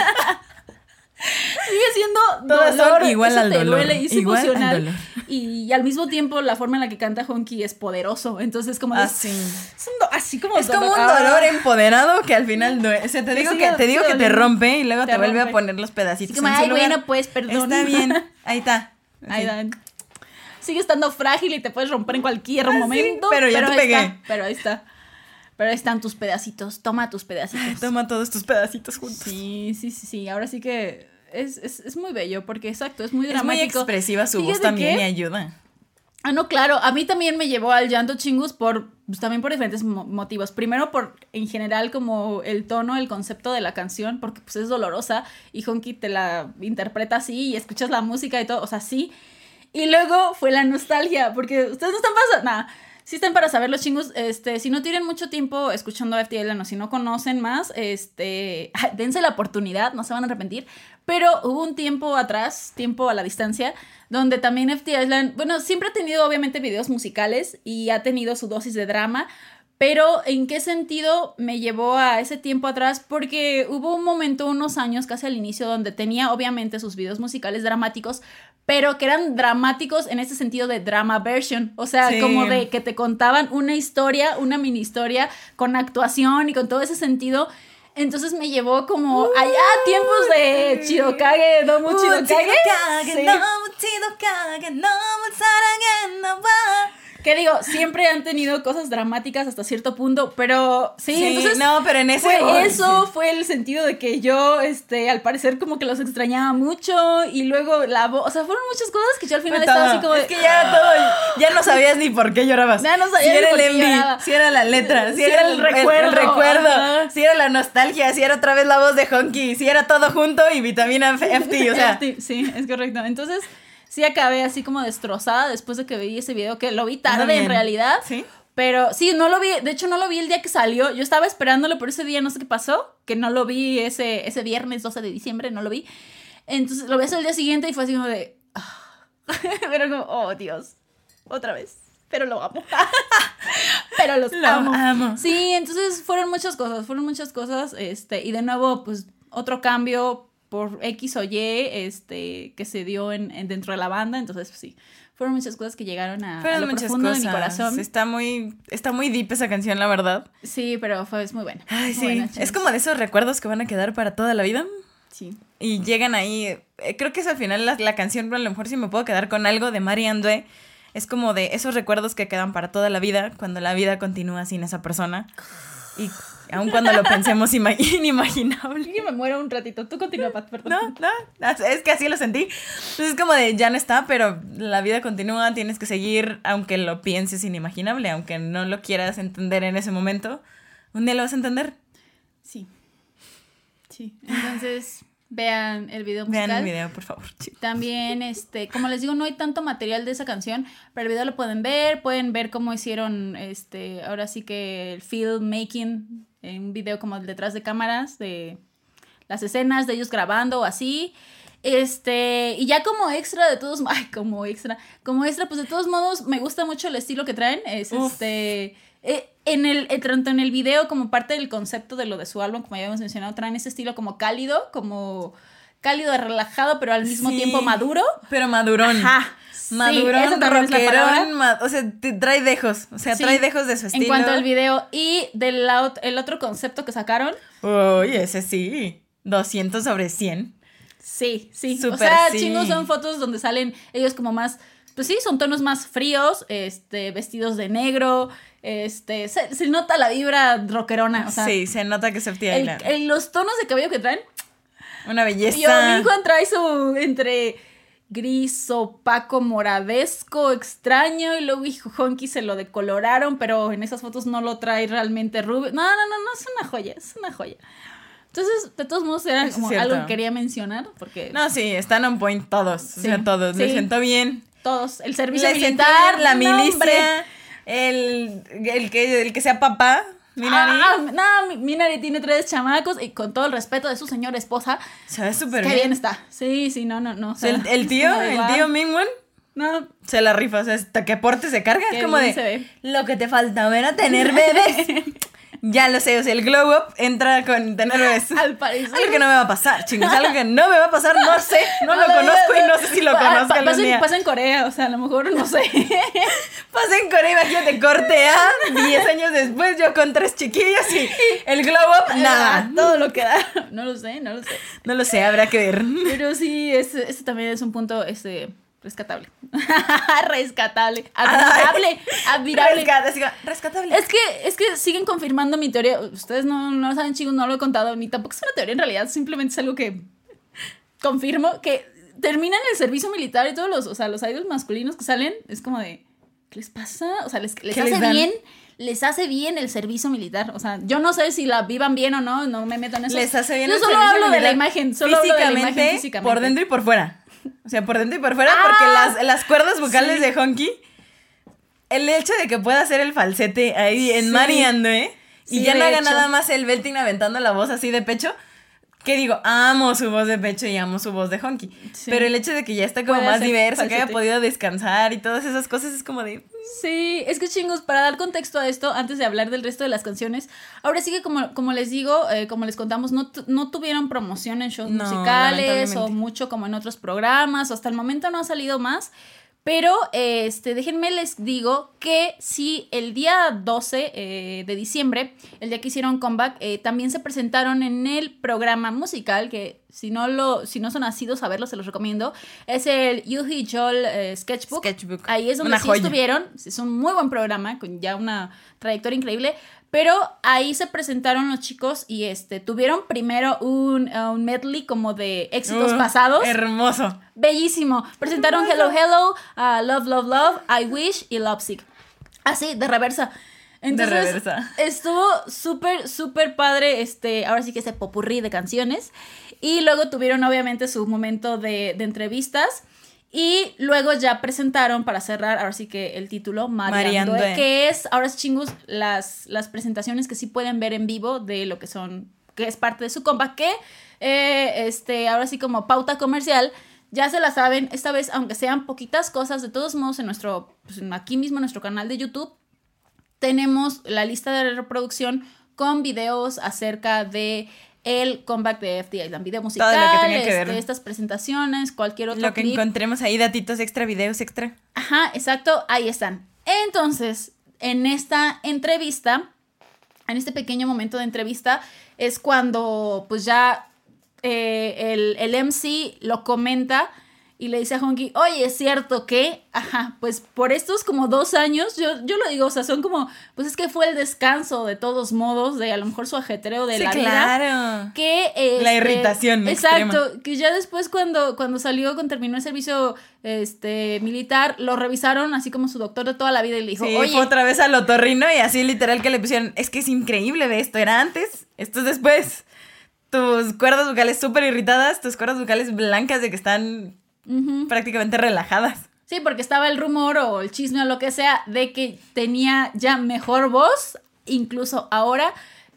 sigue siendo Todas dolor igual al te dolor, duele y es igual al emocional dolor. y, al mismo tiempo la forma en la que canta Honky es poderoso entonces como Así. es un do- así como Es como un Ah. dolor empoderado que al final duele. O sea, te digo sigue- que, te, digo sigue que te doliendo. rompe y luego te, Te vuelve a poner los pedacitos. Como, en su ay, lugar. bueno, pues, perdón. Está bien. Ahí está. Ahí dan. Sigue estando frágil y te puedes romper en cualquier Ah, sí, momento. pero ya te ahí pegué. está, pero ahí está. Pero ahí están tus pedacitos. Toma tus pedacitos. Toma todos tus pedacitos juntos. Sí, sí, sí, sí. Ahora sí que es, es, es muy bello porque exacto, es muy Es muy dramático. expresiva su voz también y ayuda. Ah, no, claro, a mí también me llevó al llanto chingus por, pues, también por diferentes mo- motivos. Primero por, en general, como el tono, el concepto de la canción, porque pues es dolorosa y Honky te la interpreta así y escuchas la música y todo, o sea, sí. Y luego fue la nostalgia, porque ustedes no están pasando, nada. Sí están para saber los chingus, este, si no tienen mucho tiempo escuchando FT Island o si no conocen más, este, (laughs) dense la oportunidad, no se van a arrepentir, pero hubo un tiempo atrás, tiempo a la distancia, donde también FT Island, bueno, siempre ha tenido obviamente videos musicales y ha tenido su dosis de drama, pero ¿en qué sentido me llevó a ese tiempo atrás? Porque hubo un momento, unos años, casi al inicio, donde tenía obviamente sus videos musicales dramáticos, pero que eran dramáticos en ese sentido de drama version. O sea, Sí. como de que te contaban una historia, una mini historia, con actuación y con todo ese sentido. Entonces me llevó como allá a tiempos de Chirokage, Domu Uh, Chirokage. Sí. Que digo, siempre han tenido cosas dramáticas hasta cierto punto, pero sí, Sí, entonces no, pero en ese fue eso fue el sentido de que yo, este, al parecer como que los extrañaba mucho y luego la voz, o sea, fueron muchas cosas que yo al final estaba todo. así como Es que ya todo, ya no sabías ni por qué llorabas. Ya no sabía si era el envy, si era la letra, si, Si era era el, el el- el recuerdo, recuerdo, si era la nostalgia, si era otra vez la voz de Honky, si era todo junto y vitamina FT, o sea. Sí, es correcto. Entonces, sí acabé así como destrozada después de que vi ese video, que lo vi tarde en realidad. Sí. Pero sí, no lo vi, de hecho no lo vi el día que salió. Yo estaba esperándolo, pero ese día no sé qué pasó, que no lo vi ese, ese viernes 12 de diciembre, no lo vi. Entonces lo vi hasta el día siguiente y fue así como de... ah. (laughs) Pero como, oh Dios, otra vez. Pero lo amo. (laughs) pero los Lo amo. amo. Sí, entonces fueron muchas cosas, fueron muchas cosas. Este, y de nuevo, pues otro cambio por X o Y este, que se dio en, en- dentro de la banda. Entonces, pues sí, fueron muchas cosas que llegaron a, a lo muchas profundo cosas. de mi corazón. Está muy, está muy deep esa canción, la verdad. Sí, pero fue es muy buena. Ay, muy sí. buena, es como de esos recuerdos que van a quedar para toda la vida. Sí. Y llegan ahí. eh, creo que es al final la, la canción, pero a lo mejor si me puedo quedar con algo de Marie André. Es como de esos recuerdos que quedan para toda la vida, cuando la vida continúa sin esa persona. Y aun cuando lo pensemos ima- (laughs) inimaginable. Yo me muero un ratito. Tú continúa, Pat, perdón. No, no, es que así lo sentí. Entonces es como de ya no está, pero la vida continúa, tienes que seguir, aunque lo pienses inimaginable, aunque no lo quieras entender en ese momento, un día lo vas a entender. Sí. Sí. Entonces, (sighs) vean el video musical. Vean el video, por favor. También, este, como les digo, no hay tanto material de esa canción, pero el video lo pueden ver, pueden ver cómo hicieron, este, ahora sí que el filmmaking, un video como detrás de cámaras, de las escenas de ellos grabando o así. Este, y ya como extra de todos, (laughs) ay, como extra, como extra, pues de todos modos me gusta mucho el estilo que traen, es Uf. este, eh, en el, eh, tanto en el video como parte del concepto de lo de su álbum, como ya habíamos mencionado, traen ese estilo como cálido, como cálido, relajado, pero al mismo Sí. tiempo maduro. Pero madurón. Ajá. Sí, Madurón, palabra. rockerón, ma- o sea, te trae dejos, o sea, Sí. trae dejos de su estilo. En cuanto al video y del el otro concepto que sacaron, Uy, ese sí, 200 sobre 100. sí, sí. o Súper sea, sí. chingos son fotos donde salen ellos como más, pues sí, son tonos más fríos, este, vestidos de negro, este, se, se nota la vibra rockerona, o sea, sí, se nota que es FT el- el- los tonos de cabello que traen, Una belleza. Yo, mi hijo trae su entre gris, opaco, moradesco, extraño, y luego hijo Honky se lo decoloraron, pero en esas fotos no lo trae realmente rubio. No, no, no, no, es una joya, es una joya. Entonces, de todos modos, era como algo que quería mencionar, porque No, sí, están on point todos. o Sí, sea, todos. Me sí. sentó bien. todos, el servicio Le militar, la milicia, el, el, que, el que sea papá. Minari. Ah, no, mi- Minari tiene tres chamacos y con todo el respeto de su señora esposa, se ve súper qué bien. bien está. Sí, sí, no, no, no. o sea, el, el tío, el tío Mingwon, No, se la rifa. O sea, hasta que porte se carga. Qué Es como bien de. se ve. Lo que te faltaba era tener bebés. (laughs) ya lo sé, o sea, el glow up entra con tener (laughs) bebés. al parecer. Algo que no me va a pasar, chingos. Algo que no me va a pasar, no sé. No lo (laughs) conozco y no sé si lo conozco algún día. pasa en Corea, o sea, a lo mejor no sé. (laughs) Pasa en Corea, imagínate, corte A, 10 años después, yo con tres chiquillos y el glow up, nada. Todo lo que da. No lo sé, no lo sé. No lo sé, habrá que ver. Pero sí, ese, ese también es un punto este, rescatable. (laughs) rescatable. Admirable. Admirable. Rescatable. Es que, es que siguen confirmando mi teoría. Ustedes no, no saben, chicos, no lo he contado, ni tampoco es una teoría en realidad, simplemente es algo que confirmo que terminan el servicio militar y todos los, o sea, los idols masculinos que salen, es como de, ¿qué les pasa? O sea, les, les ¿Qué hace les bien, les hace bien el servicio militar. O sea, yo no sé si la vivan bien o no, no me meto en eso. Les hace bien Yo el solo servicio hablo de la imagen, solo hablo de la imagen físicamente. por dentro y por fuera. (laughs) O sea, por dentro y por fuera, Ah, porque las, las cuerdas vocales sí. de Honky, el hecho de que pueda hacer el falsete ahí en Sí. Mariando, ¿eh? Y Sí, ya no haga hecho. nada más el belting aventando la voz así de pecho. Que digo, amo su voz de pecho y amo su voz de Honky. Sí. Pero el hecho de que ya está como Puede más hacer diverso, que haya podido descansar y todas esas cosas, es como de. Sí, es que chingos, para dar contexto a esto, antes de hablar del resto de las canciones, ahora sí que como, como les digo, eh, como les contamos, no, no tuvieron promoción en shows No, musicales o mucho como en otros programas, o hasta el momento no ha salido más. Pero, este, déjenme les digo que si el día 12 eh, de diciembre, el día que hicieron comeback, eh, también se presentaron en el programa musical, que si no lo, si no son nacidos a verlo, se los recomiendo, es el Yuhi Joel eh, Sketchbook. Sketchbook. Ahí es donde sí estuvieron. Es un muy buen programa, con ya una trayectoria increíble. Pero ahí se presentaron los chicos y este tuvieron primero un, uh, un medley como de éxitos Uh, pasados. Hermoso. Bellísimo. Presentaron Hello Hello, uh, Love Love Love, I Wish y Lovesick. Así, de reversa. Entonces, reversa. estuvo súper, súper padre, este, ahora sí que ese popurrí de canciones. Y luego tuvieron obviamente su momento de, de entrevistas. Y luego ya presentaron para cerrar, ahora sí que el título, Mariando, Mariando. que es, ahora sí chingus, las, las presentaciones que sí pueden ver en vivo de lo que son, que es parte de su compa, que eh, este, ahora sí como pauta comercial, ya se la saben, esta vez, aunque sean poquitas cosas, de todos modos en nuestro, pues, aquí mismo en nuestro canal de YouTube, tenemos la lista de reproducción con videos acerca de el comeback de FD Island, video musical, Todo lo que tenga que ver. este, estas presentaciones, cualquier otro Lo que clip. encontremos ahí, datitos extra, videos extra. Ajá, exacto, ahí están. Entonces, en esta entrevista, en este pequeño momento de entrevista, es cuando pues ya eh, el, el MC lo comenta y le dice a Honky, oye, ¿es cierto que? Ajá, pues por estos como dos años, yo, yo lo digo, o sea, son como, pues es que fue el descanso de todos modos, de a lo mejor su ajetreo de sí, la vida claro. que este, irritación exacto que ya después cuando cuando salió cuando terminó el servicio este militar lo revisaron así como su doctor de toda la vida y le dijo Sí, oye fue otra vez al otorrino y así literal que le pusieron, es que es increíble de esto, era antes, esto es después. Tus cuerdas vocales súper irritadas, tus cuerdas vocales blancas de que están Prácticamente relajadas. sí porque estaba el rumor o el chisme o lo que sea de que tenía ya mejor voz incluso ahora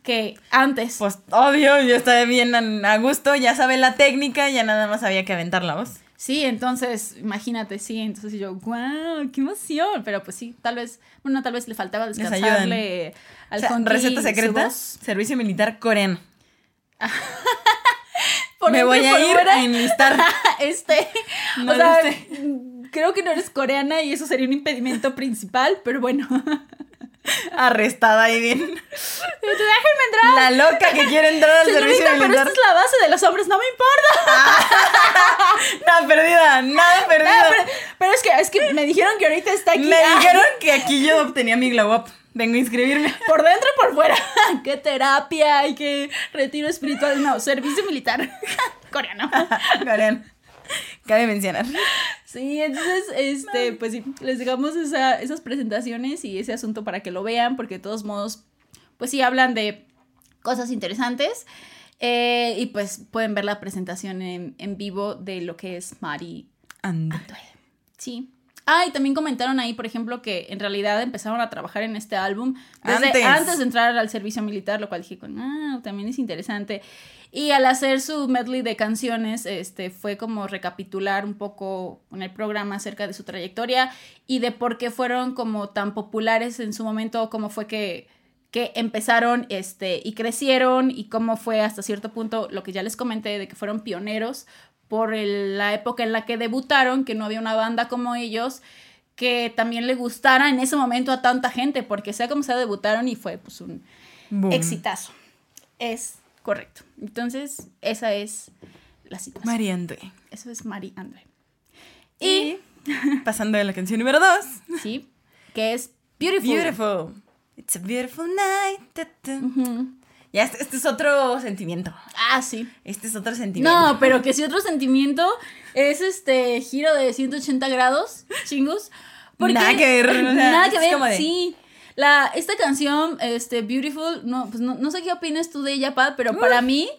que antes Pues obvio, yo estaba bien a, gusto, ya sabe la técnica, ya nada más había que aventar la voz. Sí, entonces, imagínate, sí, entonces yo, wow, qué emoción, pero pues sí, tal vez, bueno, tal vez le faltaba descansarle al O sea, receta secreta, servicio militar coreano. (laughs) Me voy y a ir a enlistar. (laughs) este, No o sea, sé. creo que no eres coreana y eso sería un impedimento principal, pero bueno. (laughs) Arrestada ahí bien. Déjenme entrar. La loca que quiere entrar al Señorita, servicio pero militar. esta es la base de los hombres, no me importa. (laughs) Nada perdida, nada perdida. Ah, pero, pero es que es que me dijeron que ahorita está aquí Me ah, dijeron que aquí yo obtenía mi glow up. Vengo a inscribirme. por dentro y por fuera. (laughs) qué terapia y qué retiro espiritual. No, servicio militar (laughs) coreano. (laughs) Coreano. Cabe mencionar. Sí, entonces, este, pues sí, les dejamos esa- esas presentaciones y ese asunto para que lo vean, porque de todos modos, pues sí, hablan de cosas interesantes. eh, y pues pueden ver la presentación en, en vivo de lo que es Mari. Anda. Sí. Ah, y también comentaron ahí, por ejemplo, que en realidad empezaron a trabajar en este álbum desde Antes. antes, de entrar al servicio militar, lo cual dije, con, ah, también es interesante. Y al hacer su medley de canciones, este, fue como recapitular un poco en el programa acerca de su trayectoria y de por qué fueron como tan populares en su momento, cómo fue que, que empezaron este, y crecieron y cómo fue hasta cierto punto lo que ya les comenté de que fueron pioneros por el- la época en la que debutaron, que no había una banda como ellos que también le gustara en ese momento a tanta gente, porque sea como sea debutaron y fue pues un Boom. exitazo. Es correcto. Entonces, esa es la situación. María André. Eso es Mari Andre. Y Y, (laughs) pasando a la canción número 2. sí, que es Beautiful. Beautiful. It's a beautiful night. Ta, ta. Ya, este, este es otro sentimiento. Ah, sí. Este es otro sentimiento. No, (laughs) pero que si otro sentimiento es este giro de 180 grados, chingos. Porque, Nada que ver, nada que ver, de- sí. La, esta canción, este, Beautiful, no, pues no, no sé qué opinas tú de ella, Pat, pero para mí,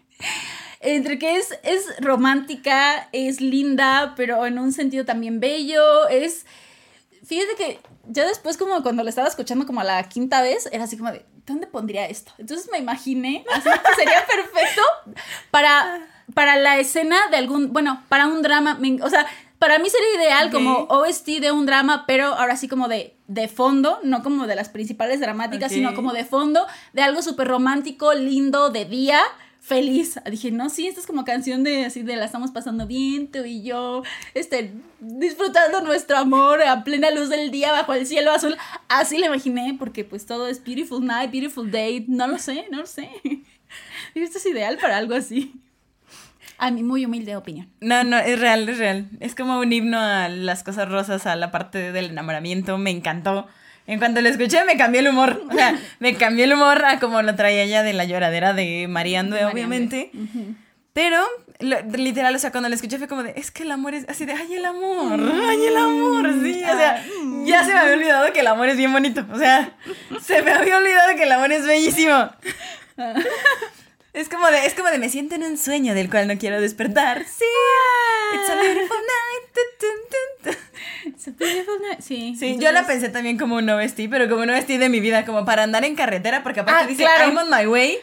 (laughs) entre que es, es romántica, es linda, pero en un sentido también bello, es... Fíjate que ya después como cuando la estaba escuchando como a la quinta vez, era así como de, ¿dónde pondría esto? Entonces me imaginé, así (laughs) que sería perfecto para, para la escena de algún, bueno, para un drama, me- o sea, para mí sería ideal como OST de un drama, pero ahora sí como de, de fondo, no como de las principales dramáticas, sino como de fondo, de algo súper romántico, lindo, de día, feliz. Dije, no, sí, esta es como canción de así de la estamos pasando bien, tú y yo, este, disfrutando nuestro amor a plena luz del día bajo el cielo azul. Así le imaginé, porque pues todo es beautiful night, beautiful day, no lo sé, no lo sé. Digo, (laughs) Esto es ideal para algo así. A mi muy humilde opinión. No, no, es real, es real. Es como un himno a las cosas rosas, a la parte del enamoramiento. Me encantó. En cuanto lo escuché, me cambió el humor. O sea, (laughs) me cambió el humor a como lo traía ella de la lloradera de Mariandue, obviamente. Ujú. Pero, lo- literal, o sea, cuando lo escuché fue como de, es que el amor es así de, ay, el amor, ay, el amor, sí. O sea, ya se me había olvidado que el amor es bien bonito. O sea, se me había olvidado que el amor es bellísimo. (laughs) Es como de, es como de, me siento en un sueño del cual no quiero despertar. (laughs) Sí, it's a beautiful night. It's a beautiful night. Sí. Sí, yo la pensé también como un OST, pero como un OST de mi vida, como para andar en carretera, porque aparte Ah, dice, claro. I'm on my way.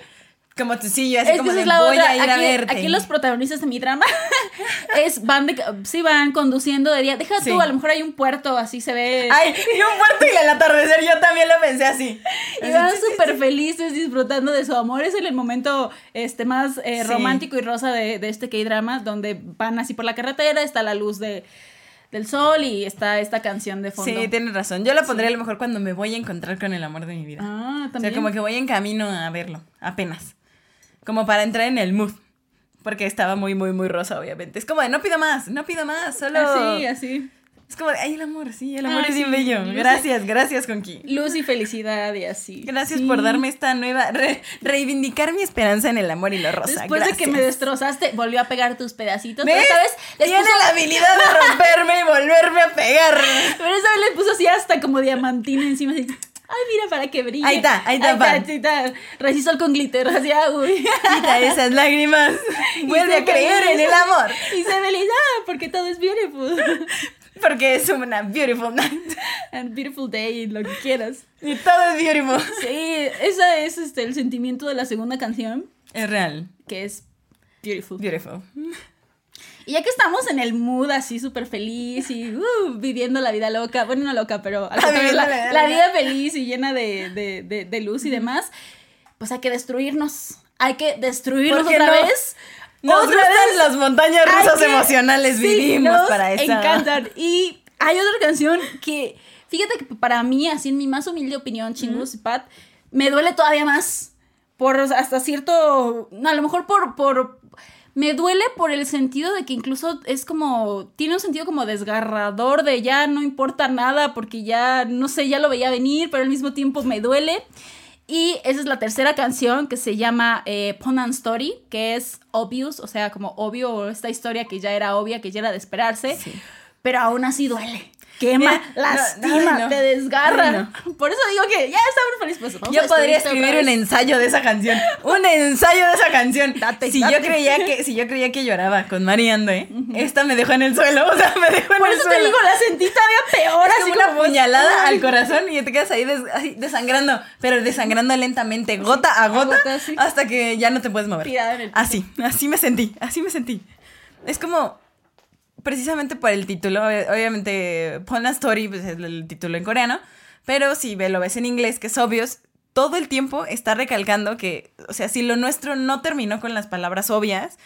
Como tu sí, yo así Es como de, es la voy otra. a ir a verte. aquí los protagonistas de mi drama (laughs) es van de, sí van conduciendo de día. Deja Sí. tú, a lo mejor hay un puerto, así se ve. Ay, y un puerto y el atardecer, yo también lo pensé así. y van súper felices disfrutando de su amor. Es el momento este, más eh, Sí. romántico y rosa de, de este K-drama, donde van así por la carretera, está la luz de, del sol y está esta canción de fondo. Sí, tienes razón. Yo la pondría a lo mejor cuando me voy a encontrar con el amor de mi vida. Ah, o también. sea, como que voy en camino a verlo, apenas. Como para entrar en el mood. Porque estaba muy, muy, muy rosa, obviamente. Es como de, no pido más, no pido más, solo... Así, así. Es como de, ay, el amor, sí, el amor Ah, es bien sí, bello. Lucy. Gracias, gracias, Conqui. Luz y felicidad y así. Gracias Sí. por darme esta nueva, re- reivindicar mi esperanza en el amor y lo rosa. Después de que me destrozaste, volvió a pegar tus pedacitos. ¿Ves? Pero esta vez les Tiene puso- la habilidad de romperme y volverme a pegar. (laughs) Pero esa vez le puso así hasta como diamantina encima. Así, Ay, mira, para que brille. Ahí está, ahí está, Ahí está, ahí está. Resisol con glitter. Así, ah, uy. Quita esas lágrimas. (laughs) Vuelve a creer feliz. en el amor. Y se feliz, ah, porque todo es beautiful. (laughs) Porque es una beautiful night. And beautiful day, lo que quieras. Y todo es beautiful. Sí, ese es este, el sentimiento de la segunda canción, Es real. que es beautiful. Beautiful. Y ya que estamos en el mood así súper feliz y uh, viviendo la vida loca, bueno, no loca, pero Ah, la, la vida la loca. vida feliz y llena de, de- de- de luz y demás, pues hay que destruirnos. Hay que destruirnos ¿Por qué otra no? vez. Nos otra gustan vez. las montañas rusas que- emocionales. Vivimos para eso. encantan. Y hay otra canción que, fíjate que para mí, así en mi más humilde opinión, Chingus y Pat, me duele todavía más. Por hasta cierto. No, a lo mejor por. por me duele por el sentido de que incluso es como. Tiene un sentido como desgarrador de ya no importa nada porque ya, no sé, ya lo veía venir, pero al mismo tiempo me duele. Y esa es la tercera canción que se llama eh, Ponan Story, que es obvious, o sea, como obvio esta historia que ya era obvia, que ya era de esperarse, Sí. pero aún así duele. Quema, no, lastima, ay, no. te desgarra. Ay, Por eso digo que ya estamos felices. Pues, vamos a Yo podría escribir un ensayo de esa canción. Un ensayo de esa canción. Date, si date. yo creía que si yo creía que lloraba con Mariando, ¿eh? Esta me dejó en el suelo, o sea, me dejó en Por el eso suelo. te digo, la sentí todavía peor. Es así como una como- puñalada Ay. al corazón y te quedas ahí, des- así desangrando, pero desangrando lentamente, gota a gota, gota, sí. hasta que ya no te puedes mover. Así, así me sentí, así me sentí. Es como, precisamente por el título, ob- obviamente, Pon la Story pues, es el título en coreano, pero si lo ves en inglés, que es obvios, todo el tiempo está recalcando que, o sea, si lo nuestro no terminó con las palabras obvias,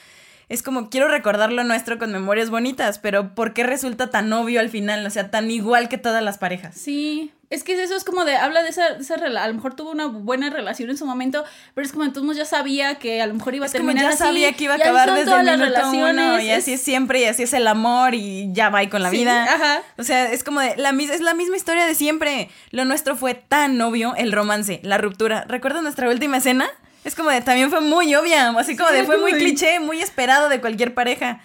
es como quiero recordar lo nuestro con memorias bonitas, pero ¿por qué resulta tan obvio al final? O sea, tan igual que todas las parejas. Sí, Es que eso es como de, habla de esa, esa a lo mejor tuvo una buena relación en su momento, pero es como entonces ya sabía que a lo mejor iba a Es como ya así, sabía que iba a acabar desde todas el las minuto uno, y así es siempre, y así es el amor, y ya va y con la Sí, vida. ajá. O sea, es como de, la, mis- es la misma historia de siempre. Lo nuestro fue tan obvio, el romance, la ruptura. ¿Recuerdas nuestra última escena? Es como de, también fue muy obvia, así como de, fue muy de- cliché, muy esperado de cualquier pareja.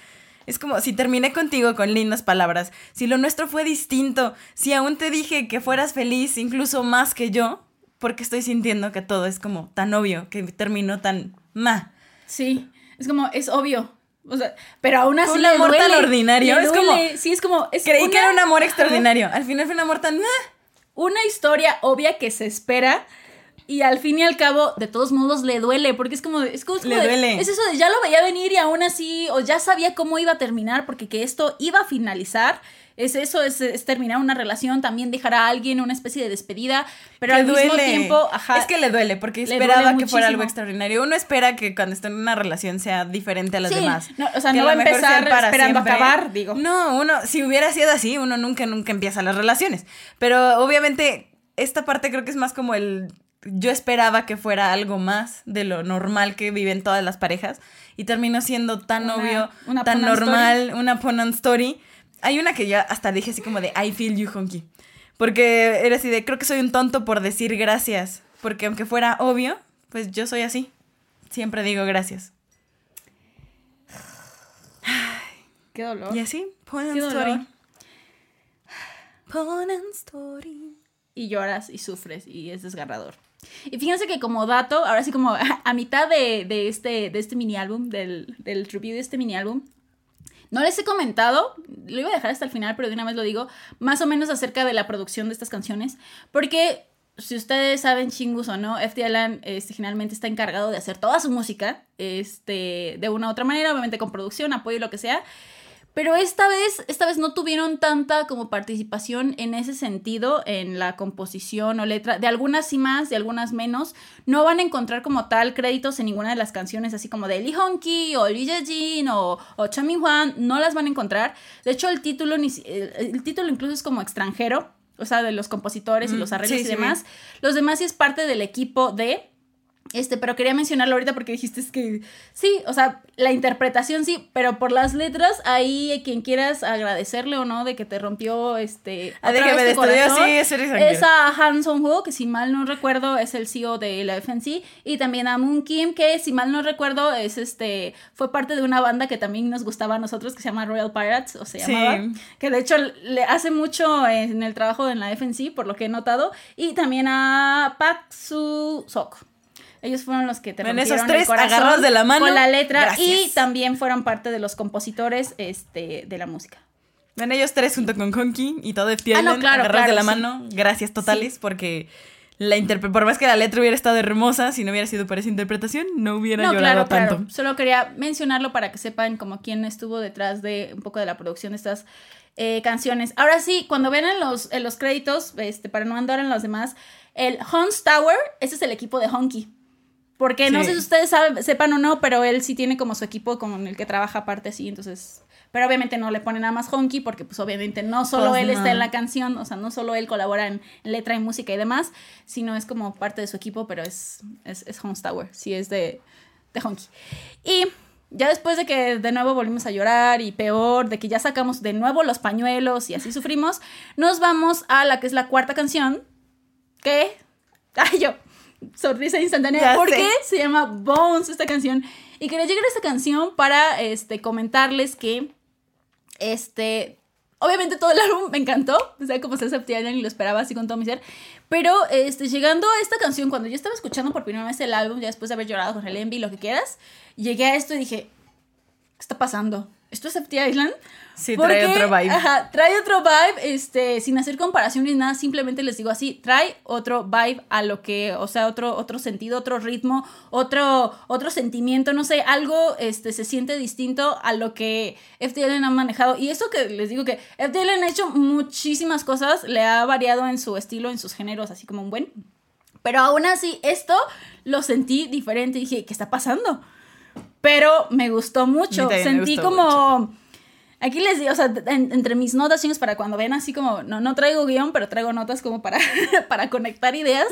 Es como si terminé contigo con lindas palabras, si lo nuestro fue distinto, si aún te dije que fueras feliz incluso más que yo, porque estoy sintiendo que todo es como tan obvio, que terminó tan ma. Sí, es como, es obvio. O sea, pero aún así Un amor tan duele, ordinario, le es como-. Sí, es como... Es Creí que era un amor extraordinario, al final fue un amor tan... Una historia obvia que se espera y al fin y al cabo de todos modos le duele porque es como es como, es como Le de- duele. es eso de ya lo veía venir y aún así o ya sabía cómo iba a terminar porque que esto iba a finalizar es eso es, es terminar una relación también dejar a alguien una especie de despedida pero Que al mismo tiempo ajá Es que le duele, porque esperaba que fuera algo extraordinario. Uno espera que cuando esté en una relación sea diferente a las Sí, demás. no, o sea, Que no va a empezar sean esperando acabar, digo. No, uno, si hubiera sido así, uno nunca, nunca empieza las relaciones. Pero obviamente, esta parte creo que es más como el. Yo esperaba que fuera algo más de lo normal que viven todas las parejas. Y terminó siendo tan Una- obvio, una tan normal, una put-on story. Hay una que ya hasta dije así como de I feel you, honky. Porque era así de, creo que soy un tonto por decir gracias. Porque aunque fuera obvio, pues yo soy así. Siempre digo gracias. qué dolor Y así, pon Qué story. dolor. Pon story. y lloras y sufres y es desgarrador. Y fíjense que como dato, ahora sí como (laughs) a mitad de, de este, de este mini álbum, del, del review de este mini álbum, no les he comentado, lo iba a dejar hasta el final, pero de una vez lo digo, más o menos acerca de la producción de estas canciones, porque si ustedes saben chingus o no, FT Alan este, generalmente está encargado de hacer toda su música, este, de una u otra manera, obviamente con producción, apoyo, lo que sea. Pero esta vez, esta vez no tuvieron tanta como participación en ese sentido, en la composición o letra. De algunas sí más, de algunas menos. No van a encontrar como tal créditos en ninguna de las canciones, así como de Lee Honky o Lee Jin o, o Cha Min-hwan. No las van a encontrar. De hecho, el título, el, el título incluso es como extranjero. O sea, de los compositores y Mm, los arreglos sí, y sí, demás. Los demás sí es parte del equipo de... Este, pero quería mencionarlo ahorita porque dijiste es que sí, o sea, la interpretación sí, pero por las letras, ahí eh, quien quieras agradecerle o no de que te rompió este. Ah, de otra que vez me tu corazón, sí, es. Es a Han Song-ho, que si mal no recuerdo es el CEO de la FNC, y también a Moon Kim, que si mal no recuerdo es este, fue parte de una banda que también nos gustaba a nosotros, que se llama Royal Pirates, o se Sí. llamaba, que de hecho le hace mucho en el trabajo en la FNC, por lo que he notado, y también a Pak Su Sok. Ellos fueron los que te Ven, rompieron esos el tres corazón agarrados de la mano. con la letra y también fueron parte de los compositores este, de la música. Ven ellos tres junto con Honky y todo FT Ah, no, claro, agarrados de la sí. mano. Gracias totales porque la por más que la letra hubiera estado hermosa, si no hubiera sido por esa interpretación, no hubiera No, llorado claro, tanto. claro. Solo quería mencionarlo para que sepan como quién estuvo detrás de un poco de la producción de estas eh, canciones. Ahora sí, cuando ven en los, en los créditos, este, para no andar en los demás, el Hans Tower, ese es el equipo de Honky. Porque no Sí. sé si ustedes saben- sepan o no, pero él sí tiene como su equipo con el que trabaja aparte así, entonces... Pero obviamente no le pone nada más Honky porque pues obviamente no solo Pues él no. está en la canción, o sea, no solo él colabora en, en letra y música y demás, sino es como parte de su equipo, pero es, es, es Hans Tower, sí es de, de Honky. Y ya después de que de nuevo volvimos a llorar y peor, de que ya sacamos de nuevo los pañuelos y así sufrimos, nos vamos a la que es la cuarta canción, que... (laughs) Ay, yo, sonrisa instantánea, Ya porque sé. se llama Bones esta canción. Y quería llegar a esta canción para este, comentarles que, este, obviamente todo el (laughs) álbum me encantó, o sea, como se septiembre y lo esperaba así con todo mi ser, pero este, llegando a esta canción, cuando yo estaba escuchando por primera vez el álbum, ya después de haber llorado con el Envy, lo que quieras, llegué a esto y dije, ¿qué está pasando? ¿Esto es FT Island? Sí, trae Porque, otro vibe. Ajá, trae otro vibe, este, sin hacer comparación ni nada, simplemente les digo así, trae otro vibe a lo que, o sea, otro, otro sentido, otro ritmo, otro, otro sentimiento, no sé, algo, este, se siente distinto a lo que FTL ha manejado. Y eso que les digo que FTL ha hecho muchísimas cosas, le ha variado en su estilo, en sus géneros, así como un buen. Pero aún así, esto lo sentí diferente y dije, ¿qué está pasando? Pero me gustó mucho. Sentí gustó como Aquí les digo, o sea, en- entre mis notas, chicos, para cuando ven así como, no, no traigo guion, pero traigo notas como para, (laughs) para conectar ideas,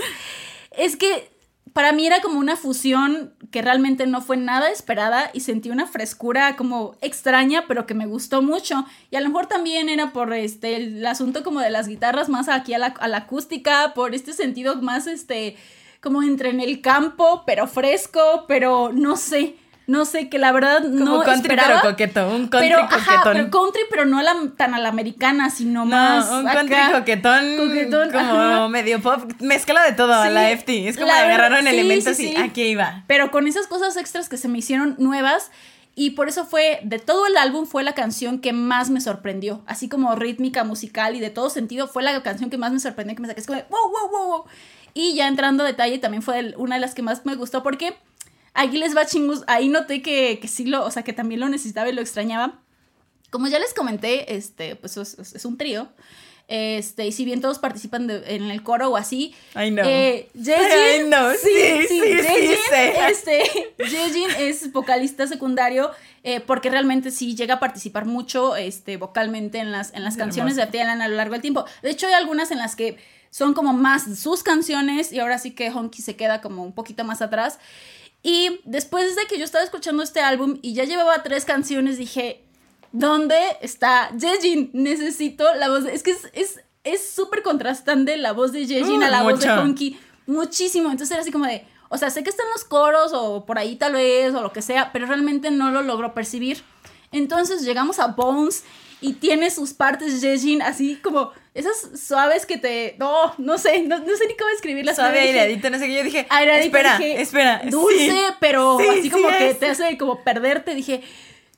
es que para mí era como una fusión que realmente no fue nada esperada y sentí una frescura como extraña, pero que me gustó mucho. Y a lo mejor también era por este, el asunto como de las guitarras más aquí a la, a la acústica, por este sentido más este, como entre en el campo, pero fresco, pero no sé. No sé, que la verdad Como no country esperaba. pero coqueto, un country pero, ajá, coquetón. pero country, pero no a la, tan a la americana, sino más no, un acá. country coquetón, Coquetón, como ajá. medio pop, mezcla de todo a la FT. Es como la agarraron sí, elementos sí, y aquí iba. Pero con esas cosas extras que se me hicieron nuevas. Y por eso fue, de todo el álbum, fue la canción que más me sorprendió. Así como rítmica, musical y de todo sentido, fue la canción que más me sorprendió, que me saqué. Es como, wow, wow, wow, wow. Y ya entrando a detalle, también fue una de las que más me gustó porque aquí les va chingus. Ahí noté que, que sí lo, o sea, que también lo necesitaba y lo extrañaba. Como ya les comenté, este, pues es, es- un trío. Este, y si bien todos participan de- en el coro o así, I know. eh, Jejin, I know, sí, sí, sí, Jejin, sé. este, Jejin es vocalista secundario eh, porque realmente sí llega a participar mucho este, vocalmente en las, en las Es canciones hermoso. de Alan a lo largo del tiempo. De hecho, hay algunas en las que son como más sus canciones y ahora sí que Honky se queda como un poquito más atrás. Y después de que yo estaba escuchando este álbum y ya llevaba tres canciones, dije, ¿dónde está Jejin? Necesito la voz. de-". Es que es es es súper contrastante la voz de Jejin Uh, a la voz de. Honky. Muchísimo. Entonces era así como de, o sea, sé que están los coros o por ahí tal vez o lo que sea, pero realmente no lo logro percibir. Entonces llegamos a Bones y tiene sus partes Jejin así como esas suaves que te... No, no sé, no, no sé ni cómo escribirlas. Suave, aireadito, no sé qué. Yo dije, aireadito, espera, dije, espera. Dulce, sí. pero Sí, así sí como que es. te hace como perderte. Dije,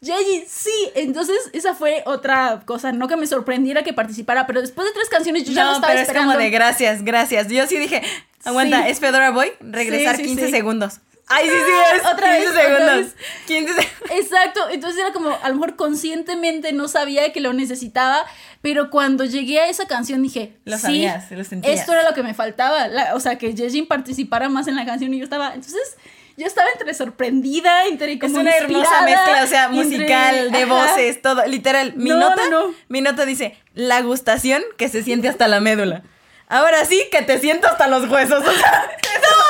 Yeji, sí. Entonces, esa fue otra cosa. No que me sorprendiera que participara, pero después de tres canciones yo ya lo No, estaba pero es esperando. como de gracias, gracias. Yo sí dije, aguanta, Sí. es Fedora Boy, regresar Sí, sí, 15 sí. segundos. Ay, sí, sí, es. Otra 15 vez, otra segundos. vez. 15 segundos. (laughs) Exacto, entonces era como, a lo mejor conscientemente no sabía que lo necesitaba, pero cuando llegué a esa canción dije, Lo sí, sabías, lo sentías. esto era lo que me faltaba, la- o sea, que Jejin participara más en la canción y yo estaba, entonces, yo estaba entre sorprendida, entre Es como una hermosa mezcla, o sea, entre- musical, de ajá. voces, todo. Literal, mi No, nota, no, no. mi nota dice, la gustación que se siente hasta la médula. Ahora sí que te siento hasta los huesos. O sea, (laughs) No.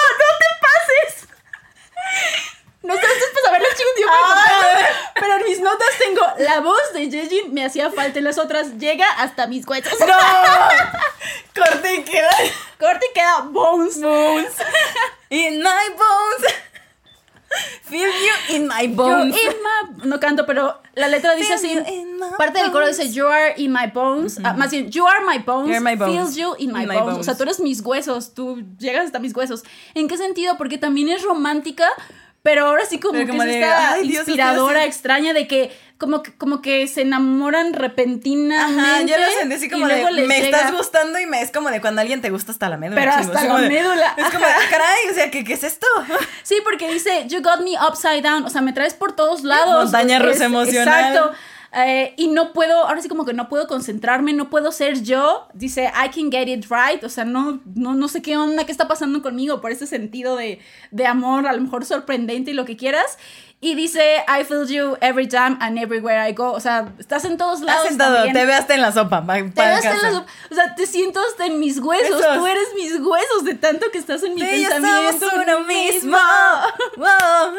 No sé, para saberlo chico un tiempo Ah. pero en mis notas tengo la voz de Jejin me hacía falta, en las otras llega hasta mis huesos. no. (laughs) Corte y queda. Corte y queda bones. Bones. In my bones. Feel you in my Yo bones. in my- No canto, pero la letra dice así. Feel Parte del coro dice bones. You are in my bones. Ah, más bien, You are my bones. You're my bones. Feels you in my, In my bones. O bones. sea, tú eres mis huesos. Tú llegas hasta mis huesos. ¿En qué sentido? Porque también es romántica. Pero ahora sí como Pero que como es de, esta "Ay, Dios, inspiradora, estoy así". extraña de que como, que como que se enamoran repentinamente. Ajá, yo lo sentí así como de, me llega- estás gustando y me es como de cuando alguien te gusta hasta la médula. Pero hasta la como de- médula, Es como de, "Ah, caray, o sea, ¿qué, qué es esto? Sí, porque dice, you got me upside down. O sea, me traes por todos lados. Montaña rusa emocional. Exacto. Eh, y no puedo, ahora sí como que no puedo concentrarme, no puedo ser yo. Dice, I can get it right. O sea, no, no, no sé qué onda, qué está pasando conmigo por ese sentido de, de amor, a lo mejor sorprendente y lo que quieras. Y dice, I feel you every time and everywhere I go. O sea, estás en todos lados. Has sentado, también. te ve hasta en la sopa. pa- Te pa' hasta en la sopa. O sea, te siento hasta en mis huesos. Esos. Tú eres mis huesos de tanto que estás en mi yo pensamiento. somos uno mismo. Wow.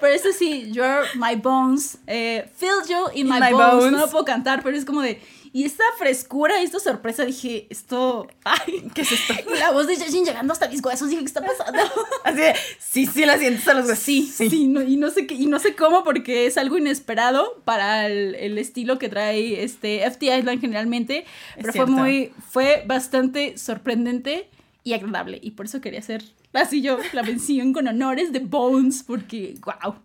Pero este sí, You're My Bones. Eh, feel You in, my, my bones. bones. No lo puedo cantar, pero es como de. Y esta frescura y esta sorpresa, dije, esto. Ay, ¿Qué es esto? y la voz de Jejin llegando hasta mis huesos, dije, ¿qué está pasando? (laughs) Así de, sí, sí la sientes a los huesos. Sí, sí, no- y, no sé qué, y no sé cómo, porque es algo inesperado para el, el estilo que trae este FT Island generalmente. Pero fue muy. Fue bastante sorprendente y agradable. Y por eso quería hacer así yo la mención con honores de Bones, porque, wow.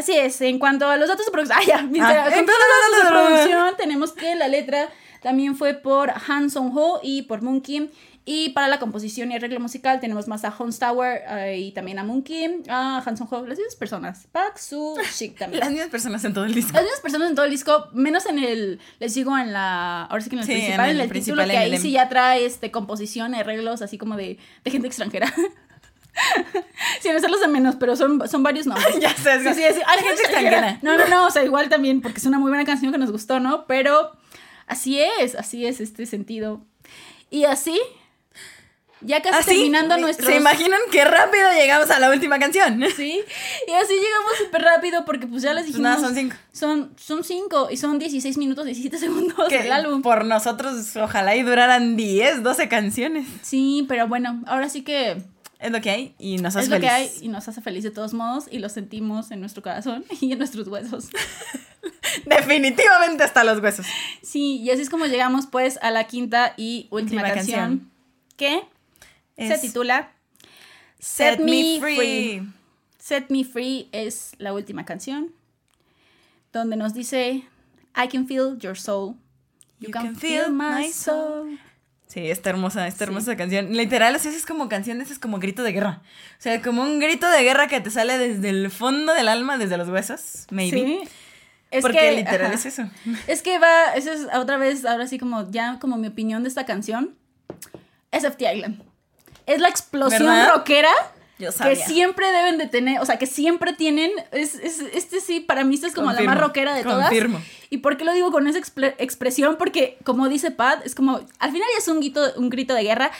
Así es, en cuanto a los datos de producción, (laughs) ah, ya, mira, con todos los datos de pero- (laughs) producción tenemos que la letra también fue por Han Song Ho y por Moon Kim. Y para la composición y arreglo musical tenemos más a Hans Tower eh, y también a Moon Kim, a Han Song Ho, las mismas personas, Park Soo Shik también. (laughs) Las mismas personas en todo el disco. Las mismas personas en todo el disco, menos en el, les digo en la, ahora sí que en el Sí, principal, en en el principal, título, que ahí el em- sí ya trae este, composición arreglos así como de, de gente extranjera. Sin hacerlos de menos, pero son, son varios nombres. (laughs) ya sé, Sí, sí, sí. Hay gente (laughs) gente extranjera. No, no, no, o sea, igual también, porque es una muy buena canción que nos gustó, ¿no? Pero así es, así es este sentido. Y así, ya casi Así, terminando ¿se- nuestro... ¿Se imaginan qué rápido llegamos a la última canción? (laughs) Sí, y así llegamos súper rápido porque pues ya les Pues dijimos... nada, son cinco. Son, son cinco y son 16 minutos, 17 segundos Que el álbum. por nosotros, ojalá y duraran 10, 12 canciones. Sí, pero bueno, ahora sí que Es lo que hay y nos hace es lo que hay felices. y nos hace feliz de todos modos y lo sentimos en nuestro corazón (laughs) y en nuestros huesos. (laughs) Definitivamente hasta los huesos. Sí, y así es como llegamos pues a la quinta y última, Última canción, canción. que se titula Set Me Free. Set Me Free es la última canción donde nos dice I can feel your soul. You, can, feel, my soul. Sí, está hermosa, está Sí. hermosa esa canción. Literal, o sea, es como canción, ese es como grito de guerra. O sea, como un grito de guerra que te sale desde el fondo del alma, desde los huesos, maybe. Sí. Es Porque que, literal ajá. es eso. (laughs) Es que va, esa es otra vez, ahora sí como ya como mi opinión de esta canción, es FT Island. Es la explosión ¿Verdad? rockera Yo que siempre deben de tener, o sea, que siempre tienen, es, es- este sí, para mí esta es como la más rockera de todas. confirmo. ¿Y por qué lo digo con esa expre- expresión? Porque como dice Pat, es como, al final ya es un grito, un grito de guerra.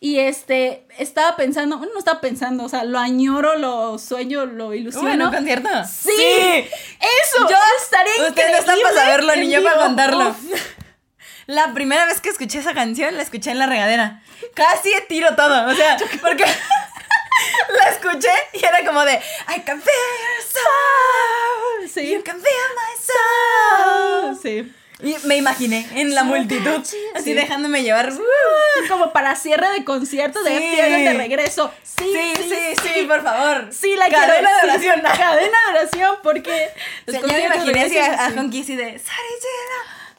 Y este, estaba pensando, bueno, no estaba pensando, o sea, lo añoro, lo sueño, lo ilusiono. Bueno, un concierto. Sí, eso, Yo, estaré Ustedes no están para saberlo en ni yo para contarlo. Uf. (laughs) La primera vez que escuché esa canción, la escuché en la regadera. Casi tiro todo, o sea, (laughs) porque (laughs) la escuché y era como de I can feel your soul. Sí. You can feel my soul. Sí. Y me imaginé en la multitud, así Sí. dejándome llevar. Como para cierre de concierto de Sí. De regreso. Sí, Sí, sí, sí, por favor. Sí, la Cadena quiero. de oración. Cadena de oración, porque. O los sea, ya me imaginé así a, a. Honky así de.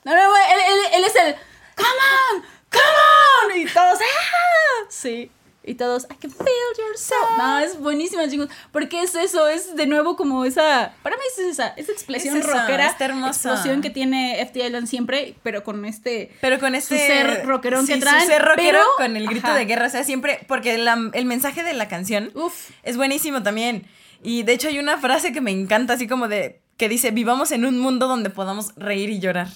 No, no, güey, él, él- él es el. ¡Come on! ¡Come on! Y todos. ¡Ah! Sí. Y todos, I can feel your soul. No, es buenísima, chicos. Porque es eso, es de nuevo como esa. Para mí es esa, esa expresión Es eso, rockera. está hermosa. Explosión que tiene FT Island siempre, pero con este. Pero con este Su ser rockerón sí, que traen, Su ser rockero pero- con el grito ajá. de guerra, o sea, siempre porque la- el mensaje de la canción Uf. es buenísimo también. Y de hecho hay una frase que me encanta así como de que dice, "Vivamos en un mundo donde podamos reír y llorar."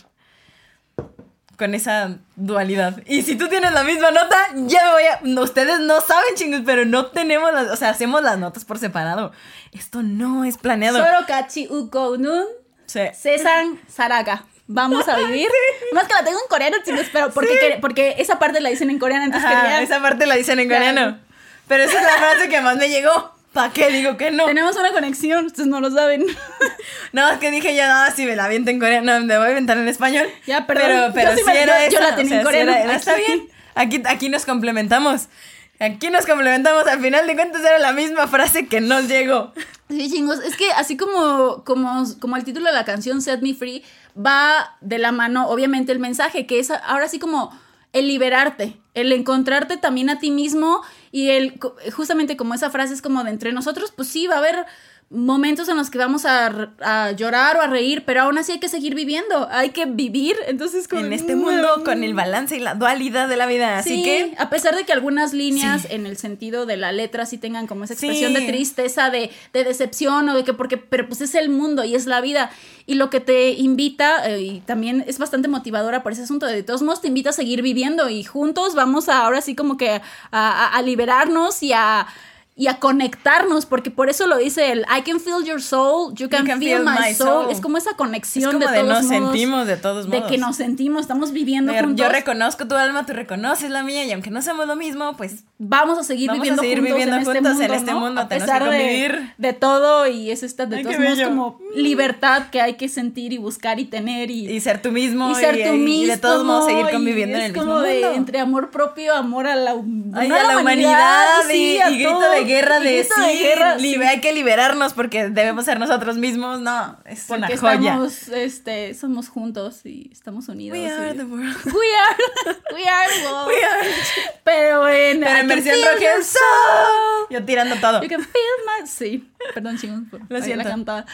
Con esa dualidad. Y si tú tienes la misma nota, ya me voy a... no, ustedes no saben, chingos, pero no tenemos las... O sea, hacemos las notas por separado. Esto no es planeado. Sorokachi Uko Nun. Sí. Cesan Saraga. Vamos a (laughs) vivir. Más que la tengo en coreano, chicos, pero porque, quer- porque esa parte la dicen en coreano, entonces Ajá, quería. esa parte la dicen en Claro. coreano. Pero esa es la frase que más me llegó. ¿Para qué digo que no? Tenemos una conexión, ustedes no lo saben. (laughs) No, es que dije yo, no, si me la aviento en coreano, me voy a aventar en español. Ya, perdón. Pero, pero Yo sí me- era yo- yo la tenía o sea, en coreano. era- era- está bien. Aquí, aquí nos complementamos. Aquí nos complementamos. Al final de cuentas era la misma frase que nos llegó. Sí, chingos. Es que así como, como, como el título de la canción Set Me Free va de la mano, obviamente, el mensaje, que es ahora sí como el liberarte, el encontrarte también a ti mismo y co- justamente como esa frase es como de entre nosotros, pues sí, va a haber momentos en los que vamos a, a llorar o a reír, pero aún así hay que seguir viviendo, hay que vivir, entonces como En este mundo con el balance y la dualidad de la vida. Así Sí, que a pesar de que algunas líneas Sí. en el sentido de la letra sí tengan como esa Sí. expresión de tristeza, de, de decepción o de que porque, pero pues es el mundo y es la vida. Y lo que te invita, eh, y también es bastante motivadora por ese asunto, de todos modos te invita a seguir viviendo y juntos vamos a ahora sí como que a, a- a liberarnos y a y a conectarnos, porque por eso lo dice el I can feel your soul, you can, feel, my, soul. Es como esa es conexión como de de, todos nos modos, sentimos de todos modos. de que nos sentimos, estamos viviendo Yo juntos. reconozco tu alma, tú reconoces la mía y aunque no somos lo mismo, pues vamos a seguir Vamos a viviendo seguir juntos, viviendo en, este juntos mundo, en este ¿no? mundo, a pesar que de, convivir. de todo y es esta de Ay, todos modos bello. como libertad que hay que sentir y buscar y tener y, y ser tú mismo y ser tú y mismo de todos modos seguir y conviviendo en es el mismo como de mundo. entre amor propio amor a la, Ay, no a la humanidad, y, sí, a y grito todo, de guerra de sí, de guerra, sí, hay que liberarnos porque debemos ser nosotros mismos. No, es porque una joya. estamos este somos juntos y estamos unidos We y- are the world. (laughs) we are we are the world. We are- pero en, Pero I en versión soul. Yo tirando todo. You can feel my... Sí. Perdón, chicos, por Lo siento. la cantada.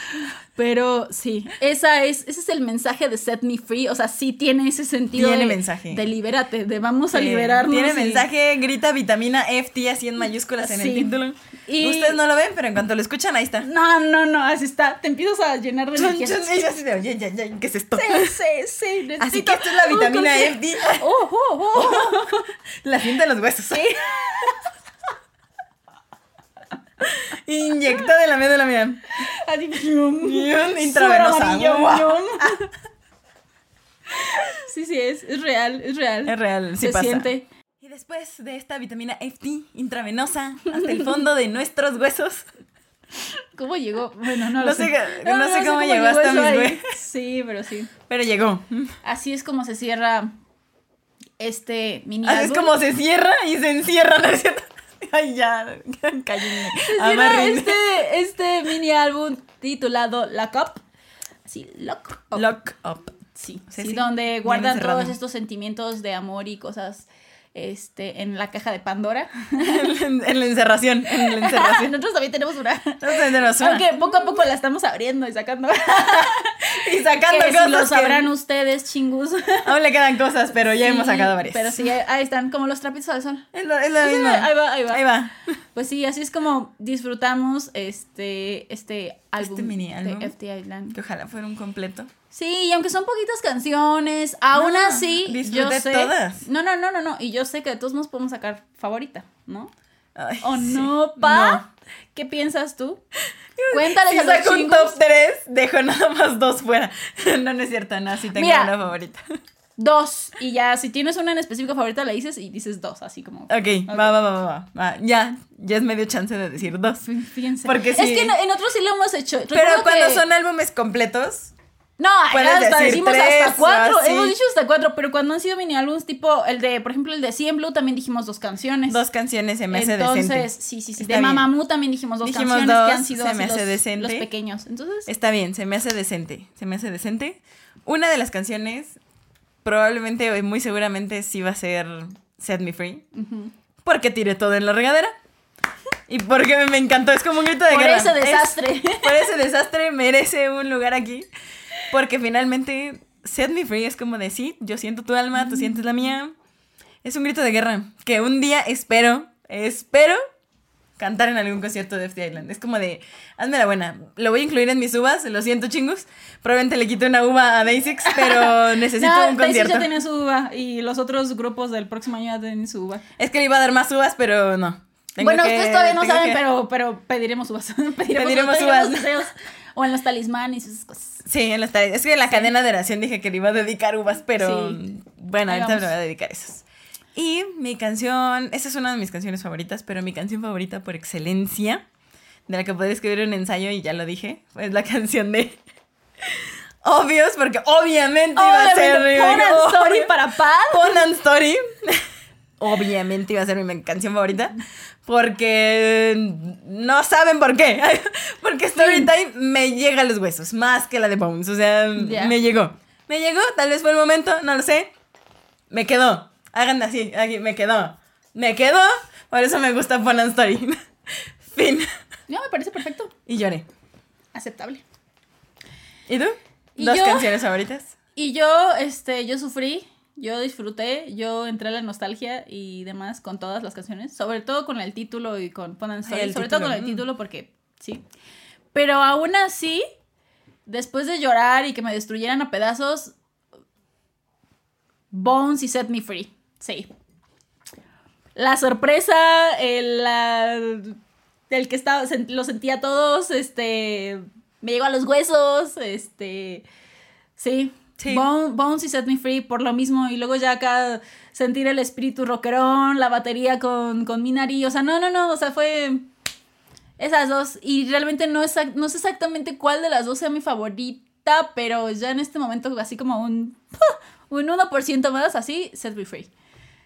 Pero sí, esa es, ese es el mensaje de Set Me Free. O sea, sí tiene ese sentido. Tiene de, mensaje. De libérate, de vamos a Sí, liberarnos. Tiene y- mensaje, grita vitamina FT así en mayúsculas en el título. Y- Ustedes no lo ven, pero en cuanto lo escuchan, ahí está. No, no, no, así está. Te empiezas a llenar de Chun, energía. chun, y yo así de, oye, ya, ya, ¿qué es esto? Sí, sí, sí. Así necesito que esto es la vitamina consejo. FT. Oh, oh, oh. (laughs) La siente en los huesos. Sí. (laughs) Inyecta de la médula, mía. Así, Súper intravenosa. (laughs) Sí, sí, es, es real, es real. Es real, sí Se pasa. siente. Y después de esta vitamina FT intravenosa hasta el fondo de nuestros huesos, ¿Cómo llegó? Bueno, no lo No sé. sé- no sé cómo llegó hasta mis ahí. huesos. Sí, pero sí. pero llegó. Así es como se cierra este mini Así es como se cierra y se encierra, ¿no es cierto? (laughs) Ay, ya, (laughs) cállenme. Amarren. este, este mini álbum titulado Lock Up. Así, Lock Up. Lock up. Sí, Sí, sí, sí, donde guardan todos estos sentimientos de amor y cosas este, en la caja de Pandora. (laughs) en, en la encerración, en la encerración. (laughs) Nosotros también tenemos una. Nosotros tenemos una. Aunque poco a poco la estamos abriendo y sacando. (laughs) y sacando que cosas si lo que sabrán ustedes, chingus. aún le quedan cosas, pero ya Sí, hemos sacado varias. Pero sí, ahí están, como los trapitos al sol. Es lo, es lo Pues, mismo. ahí va, ahí va. Ahí va. Pues sí, así es como disfrutamos este, este álbum Este mini álbum. de FT Island. Que ojalá fuera un completo. Sí, y aunque son poquitas canciones, aún No, así, yo disfruté sé. todas. No, no, no, no, no. Y yo sé que de todos modos podemos sacar favorita, ¿no? Ay, ¿O sí. no, pa? No. ¿Qué piensas tú? (laughs) Cuéntales Si a los saco un top 3, dejo nada más dos fuera. (laughs) No, no es cierto, no, sí tengo Mira. una favorita. (laughs) Dos. Y ya, si tienes una en específico favorita, la dices y dices dos, así como. Ok, va, va, va, va, va, va. Ya, ya es medio chance de decir dos. Fí- Fíjense. Porque Es sí. que en, en otros sí lo hemos hecho. Pero cuando que- son álbumes completos, No, Puedes hasta decimos tres hasta cuatro. así. Hemos dicho hasta cuatro, pero cuando han sido mini álbumes tipo el de, por ejemplo, el de CM Blue también dijimos dos canciones. dos canciones se me hace Entonces, decente. sí, sí, sí. Está de bien. Mamamoo también dijimos dos Dijimos canciones que dos, han sido se me hace los, decente. los pequeños. Entonces, Está bien, se me hace decente. Se me hace decente. Una de las canciones, probablemente o muy seguramente sí va a ser Set Me Free. ujú. Porque tiré todo en la regadera. Y porque me, encantó, es como un grito de por guerra. ese Es- desastre. por ese desastre merece un lugar aquí. Porque finalmente, Set Me Free es como de sí, yo siento tu alma, tú sientes la mía. Es un grito de guerra que un día espero, espero cantar en algún concierto de FT Island. Es como de, hazme la buena. Lo voy a incluir en mis uvas, lo siento chingos. Probablemente le quito una uva a Day6, pero (laughs) necesito no, un concierto. ya tenía su uva y los otros grupos del próximo año ya tienen su uva. Es que le iba a dar más uvas, pero no. Tengo bueno, que- ustedes todavía no saben, que- pero, pero pediremos uvas. (laughs) pediremos, Pediremos pediremos uvas. O en los talismanes y esas cosas. Sí, en las tareas. Es que en la cadena de oración dije que le iba a dedicar uvas, pero Sí. bueno, ahorita le voy a dedicar esas. Y mi canción, esa es una de mis canciones favoritas, pero mi canción favorita por excelencia, de la que podría escribir un ensayo y ya lo dije, es la (laughs) canción de Obvios, porque obviamente iba a ser oh, story para paz. Conan Story. (laughs) Obviamente iba a ser mi canción favorita. Porque no saben por qué. (laughs) Porque Storytime me llega a los huesos. Más que la de Bones. O sea, me llegó. Me llegó, tal vez fue el momento, no lo sé. Me quedó. Hagan así, aquí, me quedó. Me quedó. Por eso me gusta Conan Story. (laughs) fin. Ya me parece perfecto. Y lloré. Aceptable. ¿Y tú? ¿Y ¿Dos yo? canciones favoritas? Y yo, este, yo sufrí, yo disfruté, yo entré a la nostalgia y demás con todas las canciones, sobre todo con el título y con Pon and Story, Ay, el sobre título, todo con el mm. título porque sí. Pero aún así, después de llorar y que me destruyeran a pedazos, Bones y Set Me Free, sí. La sorpresa, el, la- el que estaba, lo sentía todos, este, me llegó a los huesos, este, sí. Sí. Bone- Bones y Set Me Free por lo mismo. Y luego ya acá sentir el espíritu rockerón, la batería con, con Minari. O sea, no, no, no. O sea, fue esas dos. Y realmente no, exac- no sé exactamente cuál de las dos sea mi favorita. Pero ya en este momento, así como un, (laughs) un 1% más, así, Set Me Free.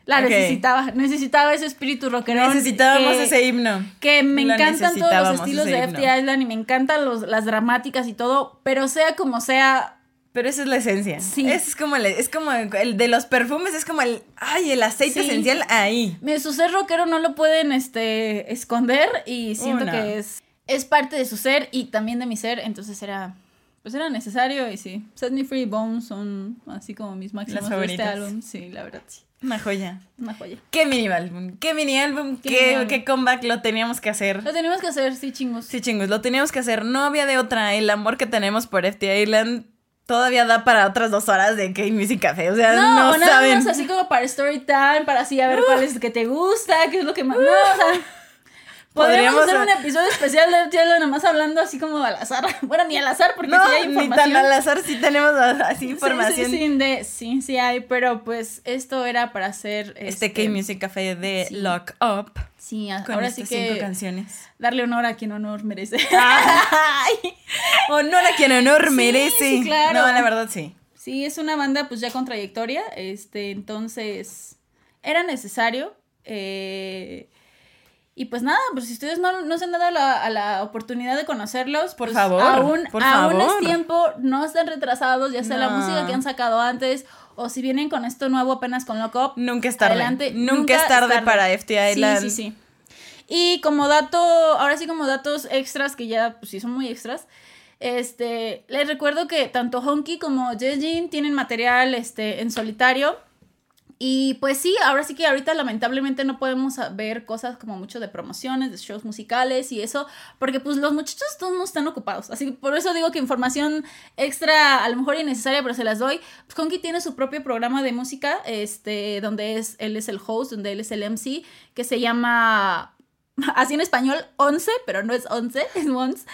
La Ok. necesitaba. Necesitaba ese espíritu rockerón. Necesitábamos que- ese himno. que me Lo encantan todos los estilos de. FT Island y me encantan los, las dramáticas y todo, pero sea como sea, Pero esa es la esencia. Sí. Es como el, es como el de los perfumes, es como el, ay, el aceite Sí. esencial ahí. su ser rockero no lo pueden este, esconder y siento Una. que es... es parte de su ser y también de mi ser, entonces era pues era necesario y sí. Set Me Free Bones son así como mis máximos de este álbum. Sí, la verdad, sí. Una joya. Una joya. Qué mini álbum, qué mini álbum, qué, qué, comeback lo teníamos que hacer. Lo teníamos que hacer, sí, chingos. Sí, chingos, lo teníamos que hacer. No había de otra. El amor que tenemos por FT Island todavía da para otras dos horas de K-Music Café. O sea, no, no nada saben. así como para story time, para así a ver cuál es el que te gusta, qué es lo que más. No, o sea. Podríamos hacer un episodio especial de nada nomás hablando así como al azar. (laughs) Bueno, ni al azar, porque sí hay información. Ni tan al azar sí tenemos así información. Sí, sí, sí, sí, sí hay, pero pues esto era para hacer este, este K-Music Café de Lock Up. Sí, ahora sí que cinco canciones. Darle honor a quien honor merece. (laughs) honor a quien honor merece. Sí, claro. No, la verdad sí. Sí, es una banda pues ya con trayectoria, este, entonces era necesario. Eh, y pues nada, pues si ustedes no, no se han dado la, a la oportunidad de conocerlos, por pues favor, aún, por aún es tiempo, no estén retrasados, ya sea la música que han sacado antes, o si vienen con esto nuevo apenas con Lock Up. Nunca es tarde. Adelante, nunca, es tarde, para FT Island. Sí, sí, sí. Y como dato, ahora sí como datos extras, que ya pues sí son muy extras, este, les recuerdo que tanto Honky como Jejin tienen material este, en solitario. Y pues sí, ahora sí que ahorita lamentablemente no podemos ver cosas como mucho de promociones, de shows musicales y eso, porque pues los muchachos todos no están ocupados. Así que por eso digo que información extra, a lo mejor innecesaria, pero se las doy. Pues Conky tiene su propio programa de música, este, donde es, él es el host, donde él es el MC, que se llama, (laughs) así en español, 11, pero no es 11, (laughs) es once.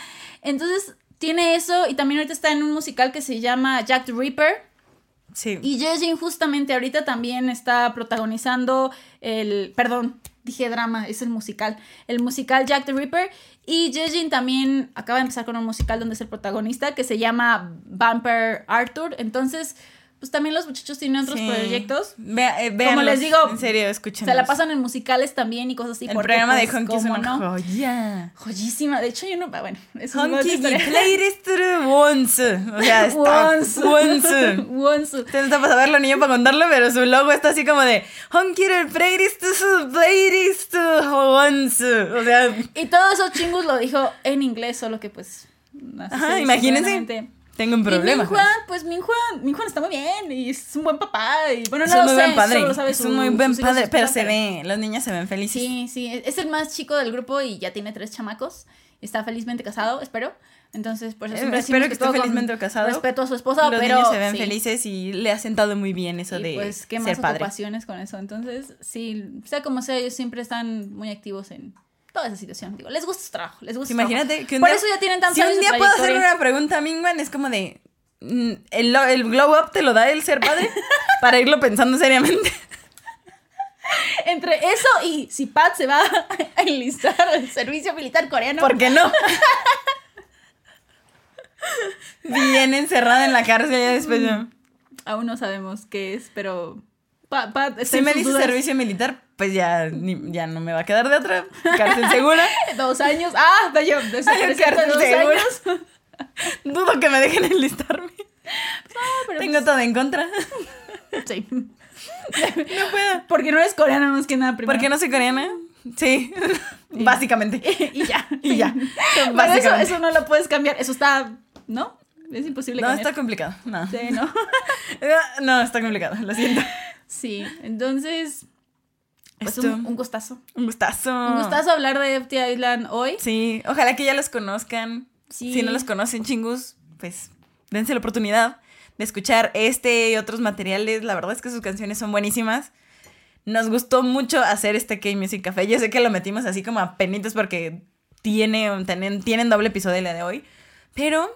Entonces tiene eso y también ahorita está en un musical que se llama Jack the Ripper Sí. Y Jejin justamente ahorita también está protagonizando el, perdón, dije drama, es el musical, el musical Jack the Ripper. Y Jejin también acaba de empezar con un musical donde es el protagonista que se llama Vampire Arthur. Entonces, pues también los muchachos tienen otros proyectos. Eh, Como les digo, en serio, escuchen. Se la pasan en musicales también y cosas así. El programa de Honky es una no? joya. Joyísima. De hecho, yo no. Ah, bueno, es Honky played it once. O sea, (laughs) está. Once. Once. (laughs) once. Ustedes está para saberlo, niño, para contarlo, pero su logo está así como de Honky played it once. O sea. Y todos esos chingos lo dijo en inglés, solo que pues. Ajá, imagínense. Tengo un problema. Y Minjuan, pues Minjuan, Minjuan está muy bien y es un buen papá y bueno, no es un muy buen padre. es un muy buen padre, pero se ve, las niñas se ven felices. Sí, sí, es el más chico del grupo y ya tiene tres chamacos. Está felizmente casado, espero. Entonces, pues eso espero que, esté felizmente casado. Respeto a su esposa, Los pero niños se ven felices y le ha sentado muy bien eso de pues qué más ocupaciones con eso. Entonces, sí, sea como sea, ellos siempre están muy activos en toda esa situación. Digo, les gusta su trabajo, les gusta Imagínate que Por eso ya tienen tantos Si un día puedo hacer una pregunta a Mingman, es como de. Mm, ¿El, el glow up te lo da el ser padre? (laughs) para irlo pensando seriamente. (laughs) Entre eso y si Pat se va (laughs) a enlistar al servicio militar coreano. ¿Por qué no? Bien encerrada en la cárcel ya después. Mm. Aún no sabemos qué es, pero si me dice servicio militar, pues ya, ya no me va a quedar de otra. Cárcel segura. (laughs) dos años. Ah, yo, de cárcel dos años. (laughs) Dudo que me dejen enlistarme. Tengo todo en contra. Sí. (laughs) No puedo. Porque no eres coreana más que nada primero. ¿Por qué no soy coreana? Sí, básicamente. Y, ya. Y ya. Eso, eso no lo puedes cambiar. Eso está, ¿no? Es imposible. No, está complicado. No. Sí, no. no, está complicado. Lo siento. Sí, entonces. Pues un, gustazo. Un gustazo. Un gustazo hablar de FT Island hoy. Sí, ojalá que ya los conozcan. Si no los conocen, chingus, pues dense la oportunidad de escuchar este y otros materiales. La verdad es que sus canciones son buenísimas. Nos gustó mucho hacer este K-Music Café. Yo sé que lo metimos así como a penitos porque tiene, tienen, tienen doble episodio el día de hoy. Pero,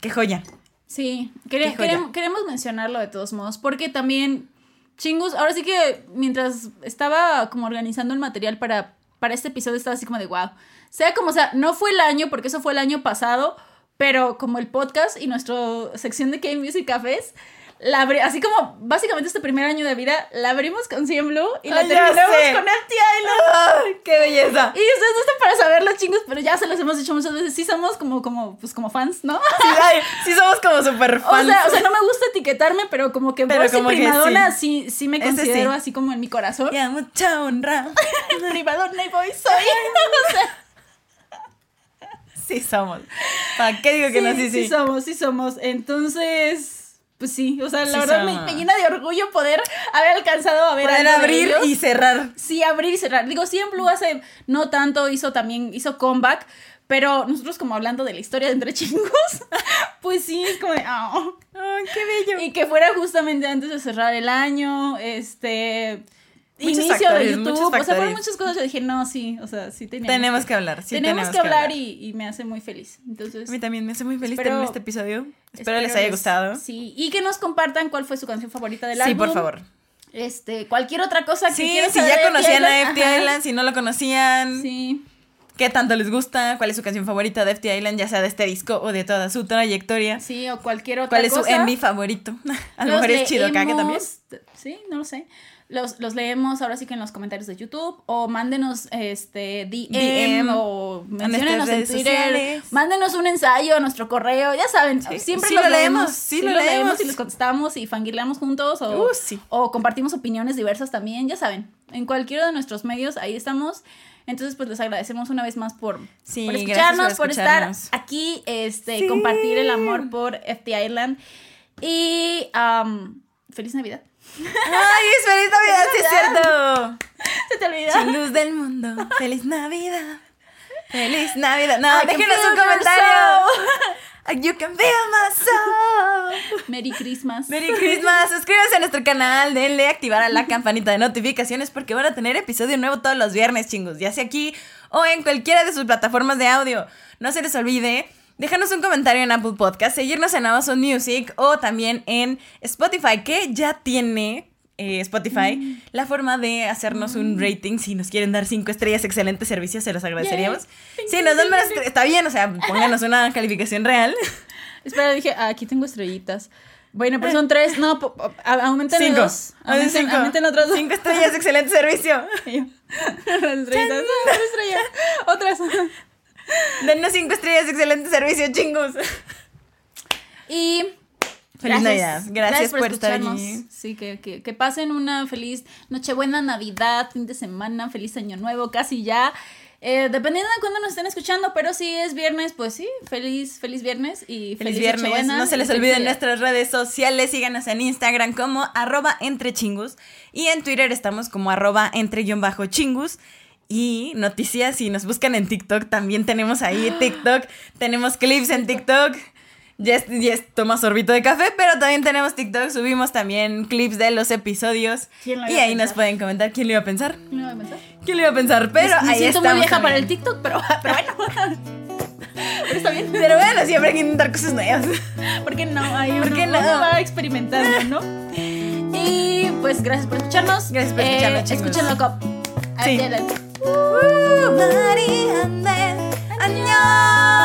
qué joya. Sí, Queremos, queremos mencionarlo de todos modos porque también Chingus, ahora sí que mientras estaba como organizando el material para, para este episodio, estaba así como de wow. Sea como sea, no fue el año, porque eso fue el año pasado, pero como el podcast y nuestra sección de K-Music Cafés, la así como básicamente este primer año de vida, la abrimos con Cien Blue y la terminamos con FT Island. ¡Qué belleza! Y ustedes no están para saberlo, chingos, pero ya se los hemos dicho muchas veces. Sí somos como, como, pues como fans, ¿no? Sí, sí somos como super fans. (laughs) O sea, o sea, no me gusta etiquetarme, pero como que pero como primadona sí. sí. me considero así como en mi corazón. Ya, mucha honra. (laughs) primadona y voy soy. o sea, (laughs) Sí somos. ¿Para qué digo que no? Sí, sí. Sí somos, sí somos. Entonces, pues sí, o sea, la Sí verdad me, llena de orgullo poder haber alcanzado a ver Poder algo de abrir ellos. y cerrar. Sí, abrir y cerrar. Digo, sí, en Blue hace no tanto hizo también, hizo comeback, pero nosotros como hablando de la historia de Entre (laughs) Chingos, pues sí, es como de, "Ah". Ay, qué bello. Y que fuera justamente antes de cerrar el año, este... Inicio de YouTube, o sea, fueron muchas cosas. Yo dije, no, sí, o sea, sí teníamos, Tenemos que hablar. Sí, tenemos, que hablar, Y, y me hace muy feliz. Entonces, A mí también me hace muy feliz tener este episodio. Espero, les haya gustado. Sí, y que nos compartan cuál fue su canción favorita del Sí, álbum. por favor. Este, cualquier otra cosa que Sí, si saber ya conocían a FT. Island, si no lo conocían, Sí. qué tanto les gusta, cuál es su canción favorita de FT Island, ya sea de este disco o de toda su trayectoria. Sí, o cualquier otra ¿Cuál es su cosa. MV favorito? (laughs) A lo mejor es Chido que también. Sí, no lo sé. Los, los leemos ahora sí que en los comentarios de YouTube o mándenos este DM, DM o menciónenos en Twitter, sociales. mándenos un ensayo a nuestro correo, ya saben, Sí, siempre sí los lo leemos, leemos, sí lo leemos. y les contestamos y fangirleamos juntos o, Uh, sí. o compartimos opiniones diversas también, ya saben, en cualquiera de nuestros medios ahí estamos. Entonces, pues les agradecemos una vez más por, Sí, por escucharnos, por estar aquí, este, Sí. compartir el amor por FT Island. Y feliz Navidad. ¡Ay, es feliz Navidad! ¡Sí es cierto! Se te olvida. Chingos del mundo, feliz Navidad. Feliz Navidad. No, déjenos un comentario. You can feel my soul. Merry Christmas. Merry Christmas. Suscríbanse a nuestro canal, denle activar a la campanita de notificaciones porque van a tener episodio nuevo todos los viernes, chingos. Ya sea aquí o en cualquiera de sus plataformas de audio. No se les olvide. Déjanos un comentario en Apple Podcast, seguirnos en Amazon Music o también en Spotify, que ya tiene eh, Spotify la forma de hacernos un rating. Si nos quieren dar cinco estrellas, excelente servicio, se los agradeceríamos. Si nos dan más, está bien, o sea, pónganos una (laughs) calificación real. Espera, dije, ah, aquí tengo estrellitas. Bueno, pero son tres. No, po- po- a- aumenten Cinco. dos. Ah, Aumenten, aumenten otras dos. Cinco estrellas, excelente servicio. (laughs) Otras. (laughs) Denos cinco estrellas, excelente servicio, chingos. Y. Feliz Navidad. Gracias por estar escucharnos. allí. Sí, que, que, que pasen una feliz Nochebuena, Navidad, fin de semana, feliz Año Nuevo, casi ya. Eh, dependiendo de cuándo nos estén escuchando, pero si es viernes, pues sí, feliz, feliz viernes y feliz, Feliz viernes. No se les olviden nuestras redes sociales. Síganos en Instagram como arroba entre chingus. Y en Twitter estamos como arroba entre chingus. Y noticias, si nos buscan en TikTok, también tenemos ahí (gasps) TikTok. tenemos clips en TikTok. Ya es, ya es toma sorbito de café, pero también tenemos TikTok. Subimos también clips de los episodios. ¿Quién lo Y a ahí nos pueden comentar quién lo iba a pensar. ¿No iba a pensar? ¿Quién lo iba a pensar? Pero me ahí siento muy vieja para el. TikTok, pero, pero bueno. (laughs) pero está bien. Pero bueno, siempre hay que intentar cosas nuevas. ¿Por qué no? Ahí ¿Por qué no? va experimentando, ¿no? (laughs) Y pues gracias por escucharnos. Gracias por escucharnos, Eh, chicos. Escúchenlo, Cop. Sí. Adiós. 말이 안돼 안녕.